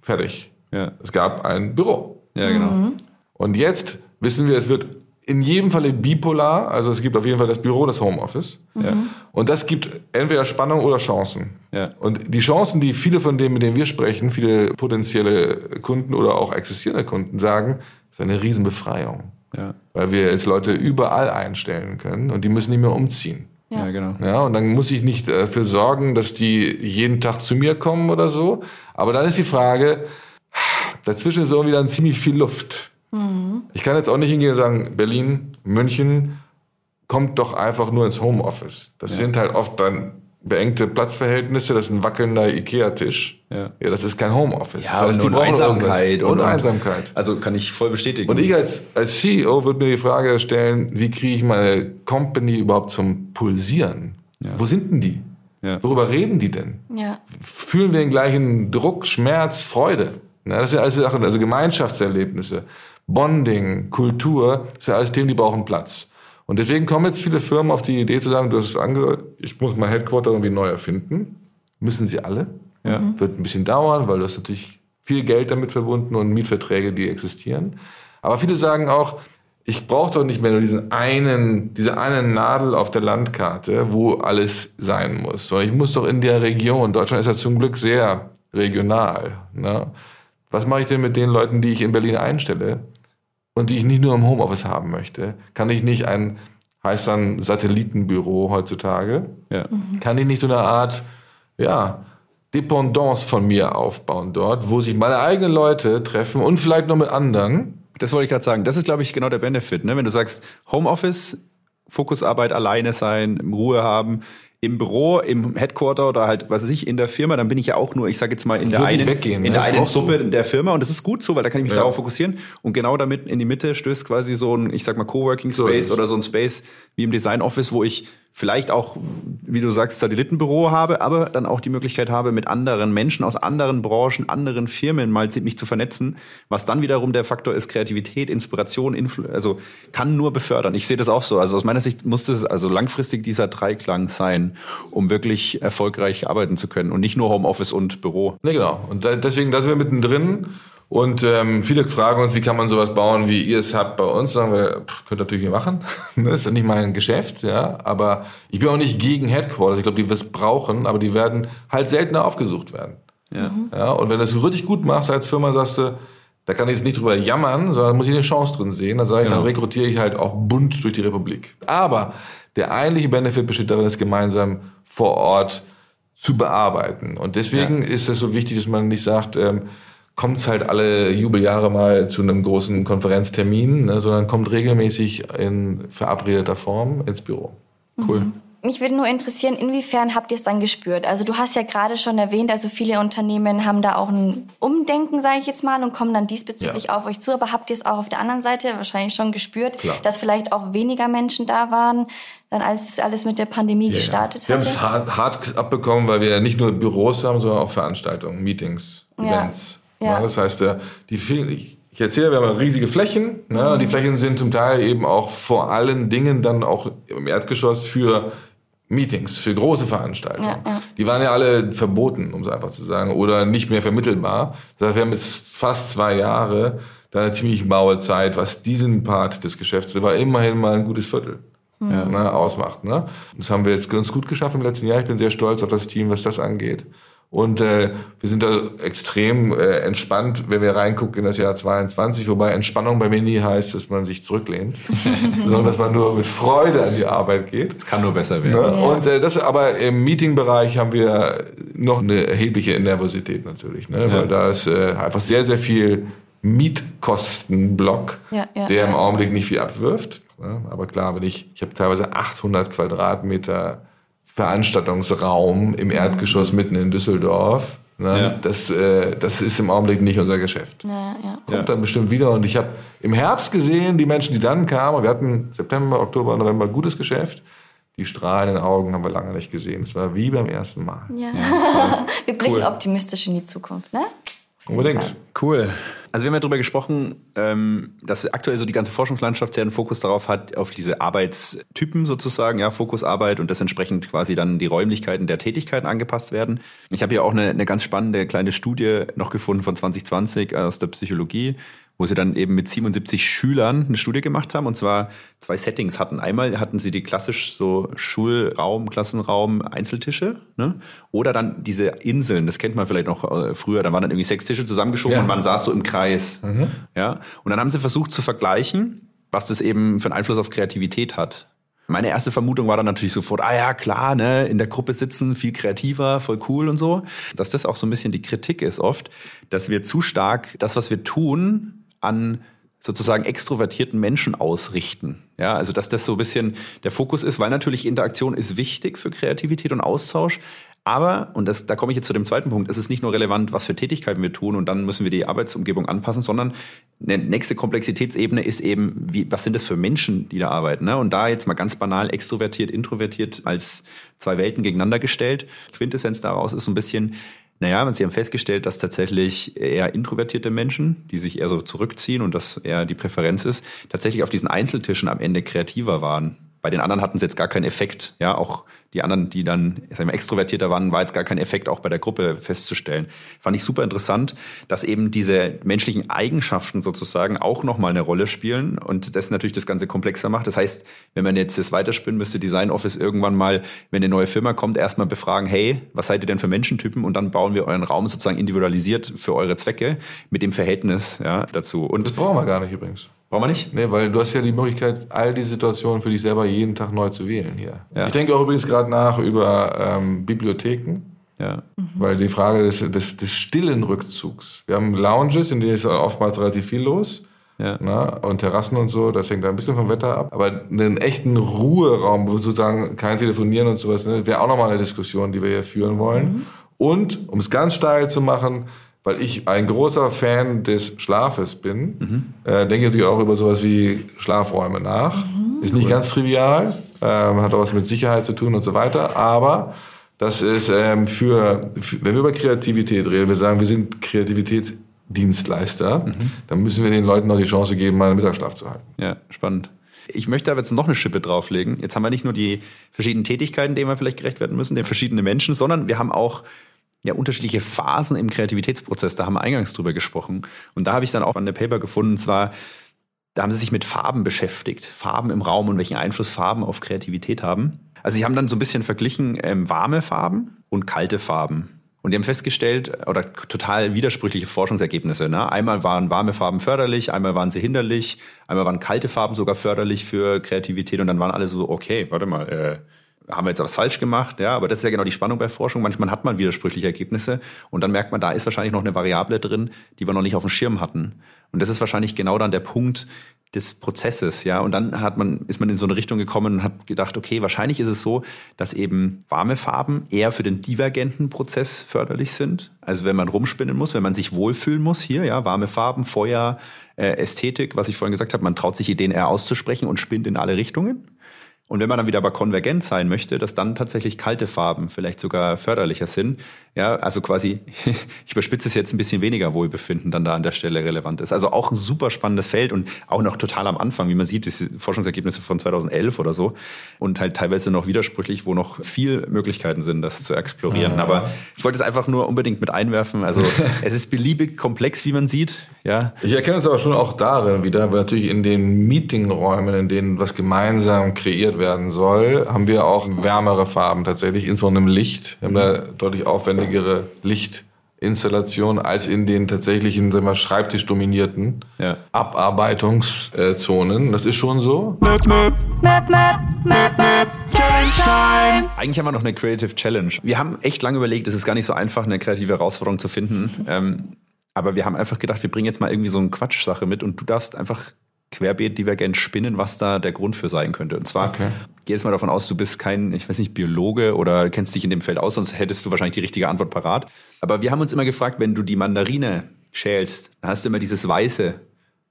fertig. Ja. Es gab ein Büro. Ja, genau. Mhm. Und jetzt wissen wir, es wird in jedem Falle bipolar, also es gibt auf jeden Fall das Büro, das Homeoffice. Ja. Und das gibt entweder Spannung oder Chancen. Ja. Und die Chancen, die viele von denen, mit denen wir sprechen, viele potenzielle Kunden oder auch existierende Kunden sagen, ist eine Riesenbefreiung. Ja. Weil wir jetzt Leute überall einstellen können und die müssen nicht mehr umziehen. Ja. ja, genau. Ja, und dann muss ich nicht dafür sorgen, dass die jeden Tag zu mir kommen oder so. Aber dann ist die Frage, dazwischen ist irgendwie dann ziemlich viel Luft. Mhm. Ich kann jetzt auch nicht hingehen und sagen, Berlin, München, kommt doch einfach nur ins Homeoffice. Das ja. sind halt oft dann beengte Platzverhältnisse, das ist ein wackelnder Ikea-Tisch. Ja. ja, das ist kein Homeoffice. Ja, das heißt, und, und Einsamkeit. Und, und, Einsamkeit. Also kann ich voll bestätigen. Und ich als, als CEO würde mir die Frage stellen, wie kriege ich meine Company überhaupt zum Pulsieren? Ja. Wo sind denn die? Ja. Worüber reden die denn? Ja. Fühlen wir den gleichen Druck, Schmerz, Freude? Ja, das sind alles Sachen, also Gemeinschaftserlebnisse, Bonding, Kultur, das sind alles Themen, die brauchen Platz. Und deswegen kommen jetzt viele Firmen auf die Idee zu sagen, du hast es angehört, ich muss mein Headquarter irgendwie neu erfinden. Müssen sie alle. Ja. Mhm. Wird ein bisschen dauern, weil du hast natürlich viel Geld damit verbunden und Mietverträge, die existieren. Aber viele sagen auch, ich brauche doch nicht mehr nur diesen einen, diese eine Nadel auf der Landkarte, wo alles sein muss, sondern ich muss doch in der Region. Deutschland ist ja zum Glück sehr regional. Ne? Was mache ich denn mit den Leuten, die ich in Berlin einstelle? Und die ich nicht nur im Homeoffice haben möchte, kann ich nicht ein, heißt dann Satellitenbüro heutzutage, ja. mhm. kann ich nicht so eine Art, ja, Dependance von mir aufbauen dort, wo sich meine eigenen Leute treffen und vielleicht noch mit anderen. Das wollte ich gerade sagen. Das ist, glaube ich, genau der Benefit. Ne? Wenn du sagst, Homeoffice, Fokusarbeit, alleine sein, Ruhe haben, im Büro, im Headquarter oder halt, was weiß ich, in der Firma, dann bin ich ja auch nur, ich sage jetzt mal, in der einen, weggehen, in ne? der einen Suppe der Firma und das ist gut so, weil da kann ich mich ja. darauf fokussieren und genau damit in die Mitte stößt quasi so ein, ich sag mal, Coworking Space so oder so ein Space wie im Design Office, wo ich vielleicht auch, wie du sagst, Satellitenbüro habe, aber dann auch die Möglichkeit habe, mit anderen Menschen aus anderen Branchen, anderen Firmen mal mich zu vernetzen, was dann wiederum der Faktor ist, Kreativität, Inspiration, Influ also kann nur befördern. Ich sehe das auch so. Also aus meiner Sicht muss es also langfristig dieser Dreiklang sein, um wirklich erfolgreich arbeiten zu können und nicht nur Homeoffice und Büro. Ne, genau. Und deswegen, da sind wir mittendrin. Und ähm, viele fragen uns, wie kann man sowas bauen, wie ihr es habt bei uns. Sagen wir, pff, könnt ihr natürlich machen. das ist ja nicht mein Geschäft, ja. Aber ich bin auch nicht gegen Headquarters. Ich glaube, die wir es brauchen, aber die werden halt seltener aufgesucht werden. Ja. ja. Und wenn du es richtig gut machst als Firma, sagst du, da kann ich jetzt nicht drüber jammern, sondern muss ich eine Chance drin sehen. Dann sage ich, genau. dann rekrutiere ich halt auch bunt durch die Republik. Aber der eigentliche Benefit besteht darin, es gemeinsam vor Ort zu bearbeiten. Und deswegen ja. ist es so wichtig, dass man nicht sagt, ähm, kommt es halt alle Jubeljahre mal zu einem großen Konferenztermin, ne, sondern kommt regelmäßig in verabredeter Form ins Büro. Cool. Mhm. Mich würde nur interessieren, inwiefern habt ihr es dann gespürt? Also du hast ja gerade schon erwähnt, also viele Unternehmen haben da auch ein Umdenken, sage ich jetzt mal, und kommen dann diesbezüglich ja. auf euch zu. Aber habt ihr es auch auf der anderen Seite wahrscheinlich schon gespürt, Klar. dass vielleicht auch weniger Menschen da waren, dann als alles mit der Pandemie ja, gestartet ja. Wir haben es hart, hart abbekommen, weil wir ja nicht nur Büros haben, sondern auch Veranstaltungen, Meetings, Events. Ja. Das heißt, äh, die vielen, ich, ich erzähle, wir haben riesige Flächen. Ne? Mhm. Die Flächen sind zum Teil eben auch vor allen Dingen dann auch im Erdgeschoss für Meetings, für große Veranstaltungen. Ja, ja. Die waren ja alle verboten, um es einfach zu sagen, oder nicht mehr vermittelbar. Das heißt, wir haben jetzt fast zwei Jahre da eine ziemlich maue Zeit, was diesen Part des Geschäfts, der war immerhin mal ein gutes Viertel. Mhm. Ne, ausmacht. Ne? Das haben wir jetzt ganz gut geschafft im letzten Jahr. Ich bin sehr stolz auf das Team, was das angeht. Und äh, wir sind da extrem äh, entspannt, wenn wir reingucken in das Jahr 22, wobei Entspannung bei mir nie heißt, dass man sich zurücklehnt, sondern dass man nur mit Freude an die Arbeit geht. Es kann nur besser werden. Ne? Ja. Und äh, das aber im Meetingbereich haben wir noch eine erhebliche Nervosität natürlich, ne? Ja. weil da ist äh, einfach sehr, sehr viel Mietkostenblock, ja, der im Augenblick nicht viel abwirft. Ne? Aber klar, wenn ich, ich habe teilweise 800 Quadratmeter Veranstaltungsraum im Erdgeschoss mitten in Düsseldorf. Ne? Ja. Das, äh, das ist im Augenblick nicht unser Geschäft. Ja, ja. Kommt ja. dann bestimmt wieder. Und ich habe im Herbst gesehen, die Menschen, die dann kamen, wir hatten September, Oktober, November gutes Geschäft. Die strahlenden Augen haben wir lange nicht gesehen. Es war wie beim ersten Mal. Ja. wir blicken cool. optimistisch in die Zukunft, ne? Unbedingt. Cool. Also wir haben ja darüber gesprochen, ähm, dass aktuell so die ganze Forschungslandschaft ja einen Fokus darauf hat, auf diese Arbeitstypen sozusagen, ja, Fokusarbeit und das entsprechend quasi dann die Räumlichkeiten der Tätigkeiten angepasst werden. Ich habe hier auch eine, eine ganz spannende kleine Studie noch gefunden von 2020 aus der Psychologie, wo sie dann eben mit 77 Schülern eine Studie gemacht haben und zwar zwei Settings hatten. Einmal hatten sie die klassisch so Schulraum, Klassenraum, Einzeltische, ne? Oder dann diese Inseln, das kennt man vielleicht noch äh, früher, da waren dann irgendwie sechs Tische zusammengeschoben ja. und man saß so im Kreis. Mhm. Ja? Und dann haben sie versucht zu vergleichen, was das eben für einen Einfluss auf Kreativität hat. Meine erste Vermutung war dann natürlich sofort, ah ja, klar, ne, in der Gruppe sitzen, viel kreativer, voll cool und so. Dass das auch so ein bisschen die Kritik ist oft, dass wir zu stark das, was wir tun, an sozusagen extrovertierten Menschen ausrichten. Ja, also dass das so ein bisschen der Fokus ist, weil natürlich Interaktion ist wichtig für Kreativität und Austausch. Aber, und das, da komme ich jetzt zu dem zweiten Punkt, es ist nicht nur relevant, was für Tätigkeiten wir tun und dann müssen wir die Arbeitsumgebung anpassen, sondern eine nächste Komplexitätsebene ist eben, wie, was sind das für Menschen, die da arbeiten. Ne? Und da jetzt mal ganz banal extrovertiert, introvertiert als zwei Welten gegeneinander gestellt. Quintessenz daraus ist so ein bisschen, naja, sie haben festgestellt, dass tatsächlich eher introvertierte Menschen, die sich eher so zurückziehen und das eher die Präferenz ist, tatsächlich auf diesen Einzeltischen am Ende kreativer waren. Bei den anderen hatten sie jetzt gar keinen Effekt. Ja, auch die anderen, die dann sagen wir, extrovertierter waren, war jetzt gar kein Effekt auch bei der Gruppe festzustellen. Fand ich super interessant, dass eben diese menschlichen Eigenschaften sozusagen auch nochmal eine Rolle spielen und das natürlich das Ganze komplexer macht. Das heißt, wenn man jetzt das weiterspinnen müsste Design Office irgendwann mal, wenn eine neue Firma kommt, erstmal befragen, hey, was seid ihr denn für Menschentypen? Und dann bauen wir euren Raum sozusagen individualisiert für eure Zwecke mit dem Verhältnis ja, dazu. Und das brauchen wir gar nicht übrigens. Brauchen wir nicht? Nee, weil du hast ja die Möglichkeit, all die Situationen für dich selber jeden Tag neu zu wählen hier. Ja. Ich denke auch übrigens gerade nach über ähm, Bibliotheken. Ja. Mhm. Weil die Frage des, des, des stillen Rückzugs. Wir haben Lounges, in denen ist oftmals relativ viel los. Ja. Na, und Terrassen und so, das hängt da ein bisschen vom Wetter ab. Aber einen echten Ruheraum, wo sozusagen kein Telefonieren und sowas, ne, wäre auch nochmal eine Diskussion, die wir hier führen wollen. Mhm. Und, um es ganz steil zu machen, weil ich ein großer Fan des Schlafes bin, mhm. äh, denke natürlich auch über sowas wie Schlafräume nach. Mhm. Ist nicht cool. ganz trivial, ähm, hat auch was mit Sicherheit zu tun und so weiter, aber das ist ähm, für, für, wenn wir über Kreativität reden, wir sagen, wir sind Kreativitätsdienstleister, mhm. dann müssen wir den Leuten noch die Chance geben, mal einen Mittagsschlaf zu halten. Ja, spannend. Ich möchte aber jetzt noch eine Schippe drauflegen. Jetzt haben wir nicht nur die verschiedenen Tätigkeiten, denen wir vielleicht gerecht werden müssen, den verschiedenen Menschen, sondern wir haben auch ja unterschiedliche Phasen im Kreativitätsprozess. Da haben wir eingangs drüber gesprochen. Und da habe ich dann auch an der Paper gefunden, und zwar, da haben sie sich mit Farben beschäftigt. Farben im Raum und welchen Einfluss Farben auf Kreativität haben. Also sie haben dann so ein bisschen verglichen ähm, warme Farben und kalte Farben. Und die haben festgestellt, oder total widersprüchliche Forschungsergebnisse. Ne? Einmal waren warme Farben förderlich, einmal waren sie hinderlich, einmal waren kalte Farben sogar förderlich für Kreativität und dann waren alle so, okay, warte mal, äh, haben wir jetzt was falsch gemacht, ja, aber das ist ja genau die Spannung bei Forschung. Manchmal hat man widersprüchliche Ergebnisse und dann merkt man, da ist wahrscheinlich noch eine Variable drin, die wir noch nicht auf dem Schirm hatten. Und das ist wahrscheinlich genau dann der Punkt des Prozesses, ja. Und dann hat man, ist man in so eine Richtung gekommen und hat gedacht, okay, wahrscheinlich ist es so, dass eben warme Farben eher für den divergenten Prozess förderlich sind. Also wenn man rumspinnen muss, wenn man sich wohlfühlen muss hier, ja, warme Farben, Feuer, äh, Ästhetik, was ich vorhin gesagt habe, man traut sich Ideen eher auszusprechen und spinnt in alle Richtungen. Und wenn man dann wieder aber konvergent sein möchte, dass dann tatsächlich kalte Farben vielleicht sogar förderlicher sind. Ja, also quasi, ich überspitze es jetzt ein bisschen weniger Wohlbefinden dann da an der Stelle relevant ist. Also auch ein super spannendes Feld und auch noch total am Anfang, wie man sieht, diese Forschungsergebnisse von 2011 oder so und halt teilweise noch widersprüchlich, wo noch viel Möglichkeiten sind, das zu explorieren. Ja. Aber ich wollte es einfach nur unbedingt mit einwerfen. Also es ist beliebig komplex, wie man sieht. Ja. Ich erkenne es aber schon auch darin wieder, weil natürlich in den Meetingräumen, in denen was gemeinsam kreiert werden soll, haben wir auch wärmere Farben tatsächlich, insbesondere im Licht. Wir haben da deutlich aufwendigere Lichtinstallationen als in den tatsächlichen sagen wir, Schreibtisch-dominierten ja. Abarbeitungszonen. Das ist schon so. Möp, möp. Möp, Eigentlich haben wir noch eine Creative Challenge. Wir haben echt lange überlegt, es ist gar nicht so einfach, eine kreative Herausforderung zu finden. ähm, aber wir haben einfach gedacht, wir bringen jetzt mal irgendwie so eine Quatschsache mit und du darfst einfach querbeet divergent spinnen, was da der Grund für sein könnte. Und zwar, okay. geh jetzt mal davon aus, du bist kein, ich weiß nicht, Biologe oder kennst dich in dem Feld aus, sonst hättest du wahrscheinlich die richtige Antwort parat. Aber wir haben uns immer gefragt, wenn du die Mandarine schälst, dann hast du immer dieses Weiße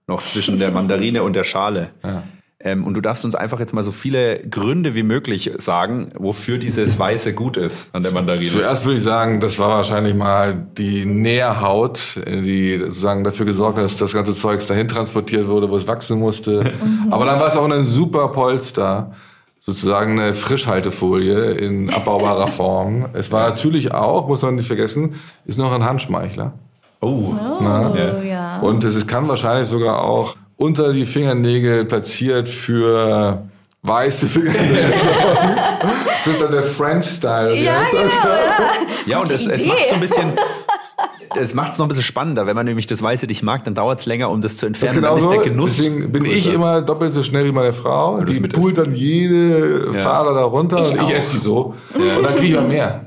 noch zwischen der Mandarine und der Schale. Ja. Ähm, und du darfst uns einfach jetzt mal so viele Gründe wie möglich sagen, wofür dieses Weiße gut ist an der Mandarine. Zuerst würde ich sagen, das war wahrscheinlich mal die Nährhaut, die sozusagen dafür gesorgt hat, dass das ganze Zeugs dahin transportiert wurde, wo es wachsen musste. Mhm. Aber dann war es auch ein super Polster sozusagen eine Frischhaltefolie in abbaubarer Form. Es war natürlich auch, muss man nicht vergessen, ist noch ein Handschmeichler. Oh, oh ja. Und es kann wahrscheinlich sogar auch unter die Fingernägel platziert für weiße Fingernägel. das ist dann der French-Style. Ja, genau, ja. ja, und es, es macht so ein bisschen es macht es noch ein bisschen spannender. Wenn man nämlich das Weiße nicht mag, dann dauert es länger, um das zu Das ist entfernen. genau dann ist der Genuss. Deswegen bin ich größer. immer doppelt so schnell wie meine Frau. du es Die pult dann jede Ja. Faser da runter Ich und auch. ich esse sie so. Und dann kriege ich mal mehr.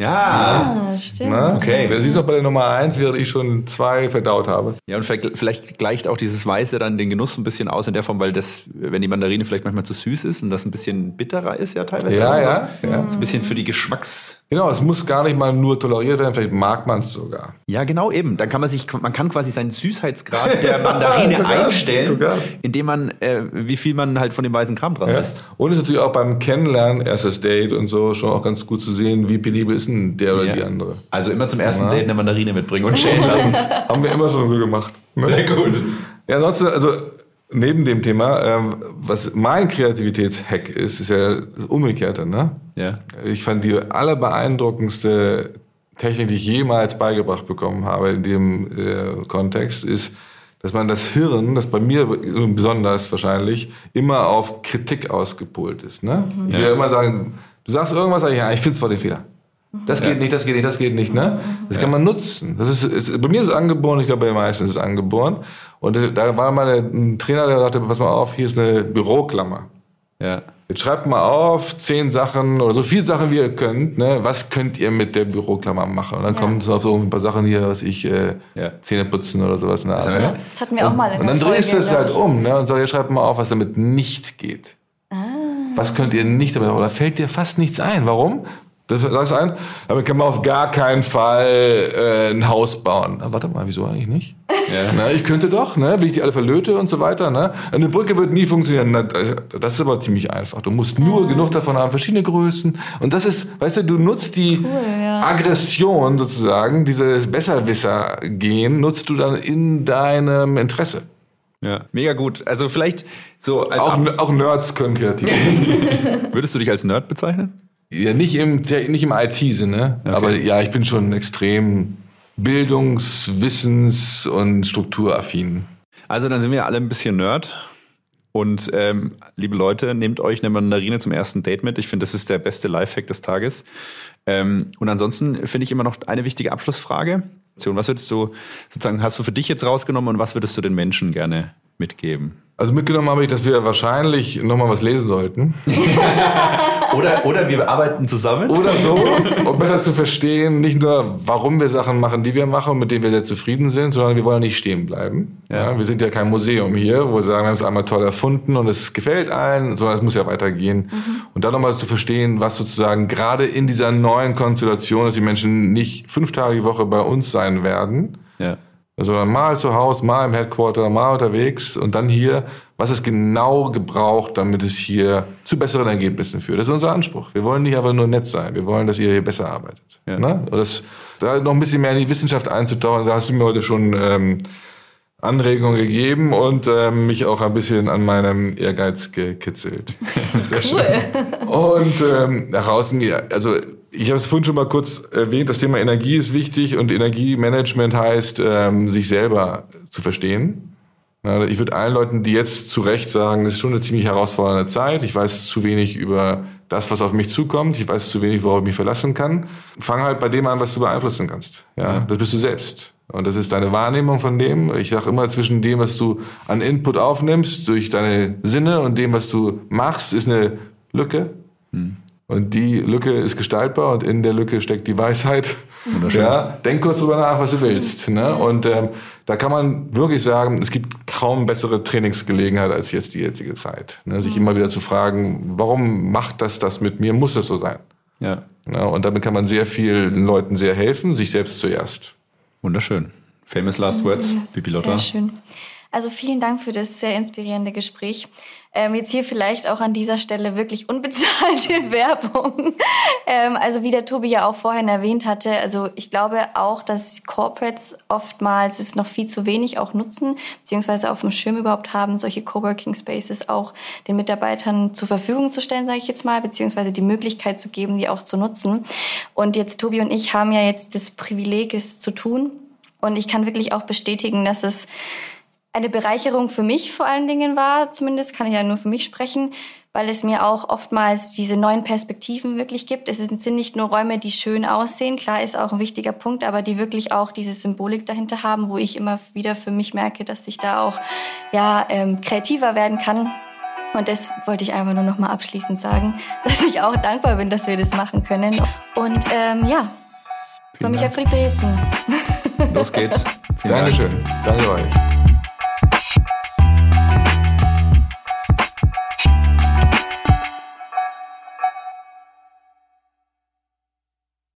Ja. Ah, stimmt. Ne? Okay. Sie ist noch bei der Nummer eins, während ich schon zwei verdaut habe. Ja, und vielleicht, vielleicht gleicht auch dieses Weiße dann den Genuss ein bisschen aus in der Form, weil das, wenn die Mandarine vielleicht manchmal zu süß ist und das ein bisschen bitterer ist, ja teilweise. Ja, Also, ja, ja. ist ein bisschen für die Geschmacks. Genau, es muss gar nicht mal nur toleriert werden, vielleicht mag man es sogar. Ja, genau eben. Dann kann man sich, man kann quasi seinen Süßheitsgrad der Mandarine einstellen, indem man, äh, wie viel man halt von dem weißen Kram dran Ja. lässt. Und es ist natürlich auch beim Kennenlernen, erstes Date und so, schon auch ganz gut zu sehen, wie penibel ist denn der oder Ja. die andere. Also immer zum ersten Ja. Date eine Mandarine mitbringen und schälen lassen. Haben wir immer schon so gemacht. ne? Sehr gut. Ja, ansonsten, also neben dem Thema, ähm, was mein Kreativitätshack ist, ist ja das Umgekehrte. Ne? Ja. Ich fand die allerbeeindruckendste Technik, die ich jemals beigebracht bekommen habe in dem äh, Kontext, ist, dass man das Hirn, das bei mir besonders wahrscheinlich, immer auf Kritik ausgepolt ist. Ne? Ich will ja immer sagen, du sagst irgendwas, sag ich, ja, ich finde zwar den Fehler. Das geht nicht, das geht nicht, das geht nicht, ne? Das kann man nutzen. Das ist, ist, bei mir ist es angeboren, ich glaube, bei den meisten ist es angeboren. Und da war mal ein Trainer, der sagte, pass mal auf, hier ist eine Büroklammer. Ja. Jetzt schreibt mal auf zehn Sachen oder so viele Sachen, wie ihr könnt. Ne? Was könnt ihr mit der Büroklammer machen? Und dann Ja. kommt so ein paar Sachen hier, was ich, äh, Ja. Zähne putzen oder sowas. Ne? wir- ne? Das hatten wir auch mal in Und dann Folge, drehst du es halt um ne? und sagst, ja, schreibt mal auf, was damit nicht geht. Ah. Was könnt ihr nicht damit machen? Oder fällt dir fast nichts ein? Warum? Das sagst du ein, damit kann man auf gar keinen Fall äh, ein Haus bauen. Na, warte mal, wieso eigentlich nicht? Ja. Na, ich könnte doch, ne? Will ich die alle verlöte und so weiter, ne? Eine Brücke wird nie funktionieren. Na, das ist aber ziemlich einfach. Du musst nur genug davon haben, verschiedene Größen. Und das ist, weißt du, du nutzt die ja. Aggression sozusagen, dieses Besserwisser-Gehen, nutzt du dann in deinem Interesse. ja. Mega gut. Also vielleicht so als Auch, auch Nerds können kreativ sein. würdest du dich als Nerd bezeichnen? Ja, nicht im, nicht im IT-Sinne, aber ja, ich bin schon extrem bildungs-, wissens- und strukturaffin. Also dann sind wir alle ein bisschen Nerd. Und ähm, liebe Leute, nehmt euch eine Mandarine zum ersten Date mit. Ich finde, das ist der beste Lifehack des Tages. Ähm, und ansonsten finde ich immer noch eine wichtige Abschlussfrage. Was würdest du sozusagen, hast du für dich jetzt rausgenommen und was würdest du den Menschen gerne mitgeben? Also mitgenommen habe ich, dass wir wahrscheinlich nochmal was lesen sollten. Oder, oder wir arbeiten zusammen. Oder so, um besser zu verstehen, nicht nur, warum wir Sachen machen, die wir machen, mit denen wir sehr zufrieden sind, sondern wir wollen nicht stehen bleiben. Ja. Ja. wir sind ja kein Museum hier, wo wir sagen, wir haben es einmal toll erfunden und es gefällt allen, sondern es muss ja weitergehen. Und dann nochmal zu verstehen, was sozusagen gerade in dieser neuen Konstellation, dass die Menschen nicht fünf Tage die Woche bei uns sein werden, Ja. Sondern mal zu Hause, mal im Headquarter, mal unterwegs und dann hier, was es genau gebraucht, damit es hier zu besseren Ergebnissen führt. Das ist unser Anspruch. Wir wollen nicht einfach nur nett sein. Wir wollen, dass ihr hier besser arbeitet. Ja. Ne? Und das, da noch ein bisschen mehr in die Wissenschaft einzutauchen, da hast du mir heute schon ähm, Anregungen gegeben und ähm, mich auch ein bisschen an meinem Ehrgeiz gekitzelt. Sehr schön. Und ähm, nach außen, ja, also ich habe es vorhin schon mal kurz erwähnt, das Thema Energie ist wichtig und Energiemanagement heißt, ähm, sich selber zu verstehen. Ich würde allen Leuten, die jetzt zu Recht sagen, es ist schon eine ziemlich herausfordernde Zeit, ich weiß zu wenig über das, was auf mich zukommt, ich weiß zu wenig, worauf ich mich verlassen kann, fang halt bei dem an, was du beeinflussen kannst. Ja, Das bist du selbst. Und das ist deine Wahrnehmung von dem. Ich sage immer, zwischen dem, was du an Input aufnimmst, durch deine Sinne und dem, was du machst, ist eine Lücke. Und die Lücke ist gestaltbar und in der Lücke steckt die Weisheit. Ja, denk kurz drüber nach, was du willst. Ne? Und ähm, da kann man wirklich sagen, es gibt kaum bessere Trainingsgelegenheit als jetzt die jetzige Zeit. Ne? Sich immer wieder zu fragen, warum macht das das mit mir? Muss das so sein? Ja. Ja, und damit kann man sehr vielen Leuten sehr helfen, sich selbst zuerst. Wunderschön. Famous last words, Bibi Lotta. Sehr schön. Also vielen Dank für das sehr inspirierende Gespräch. Ähm, jetzt hier vielleicht auch an dieser Stelle wirklich unbezahlte Werbung. ähm, also wie der Tobi ja auch vorhin erwähnt hatte, also ich glaube auch, dass Corporates oftmals es noch viel zu wenig auch nutzen, beziehungsweise auf dem Schirm überhaupt haben, solche Coworking Spaces auch den Mitarbeitern zur Verfügung zu stellen, sage ich jetzt mal, beziehungsweise die Möglichkeit zu geben, die auch zu nutzen. Und jetzt Tobi und ich haben ja jetzt das Privileg, es zu tun. Und ich kann wirklich auch bestätigen, dass es eine Bereicherung für mich vor allen Dingen war, zumindest kann ich ja nur für mich sprechen, weil es mir auch oftmals diese neuen Perspektiven wirklich gibt. Es sind nicht nur Räume, die schön aussehen, klar ist auch ein wichtiger Punkt, aber die wirklich auch diese Symbolik dahinter haben, wo ich immer wieder für mich merke, dass ich da auch ja ähm, kreativer werden kann. Und das wollte ich einfach nur noch mal abschließend sagen, dass ich auch dankbar bin, dass wir das machen können. Und ähm, ja, freue mich auf die Brezen. Los geht's. Dankeschön. Danke euch.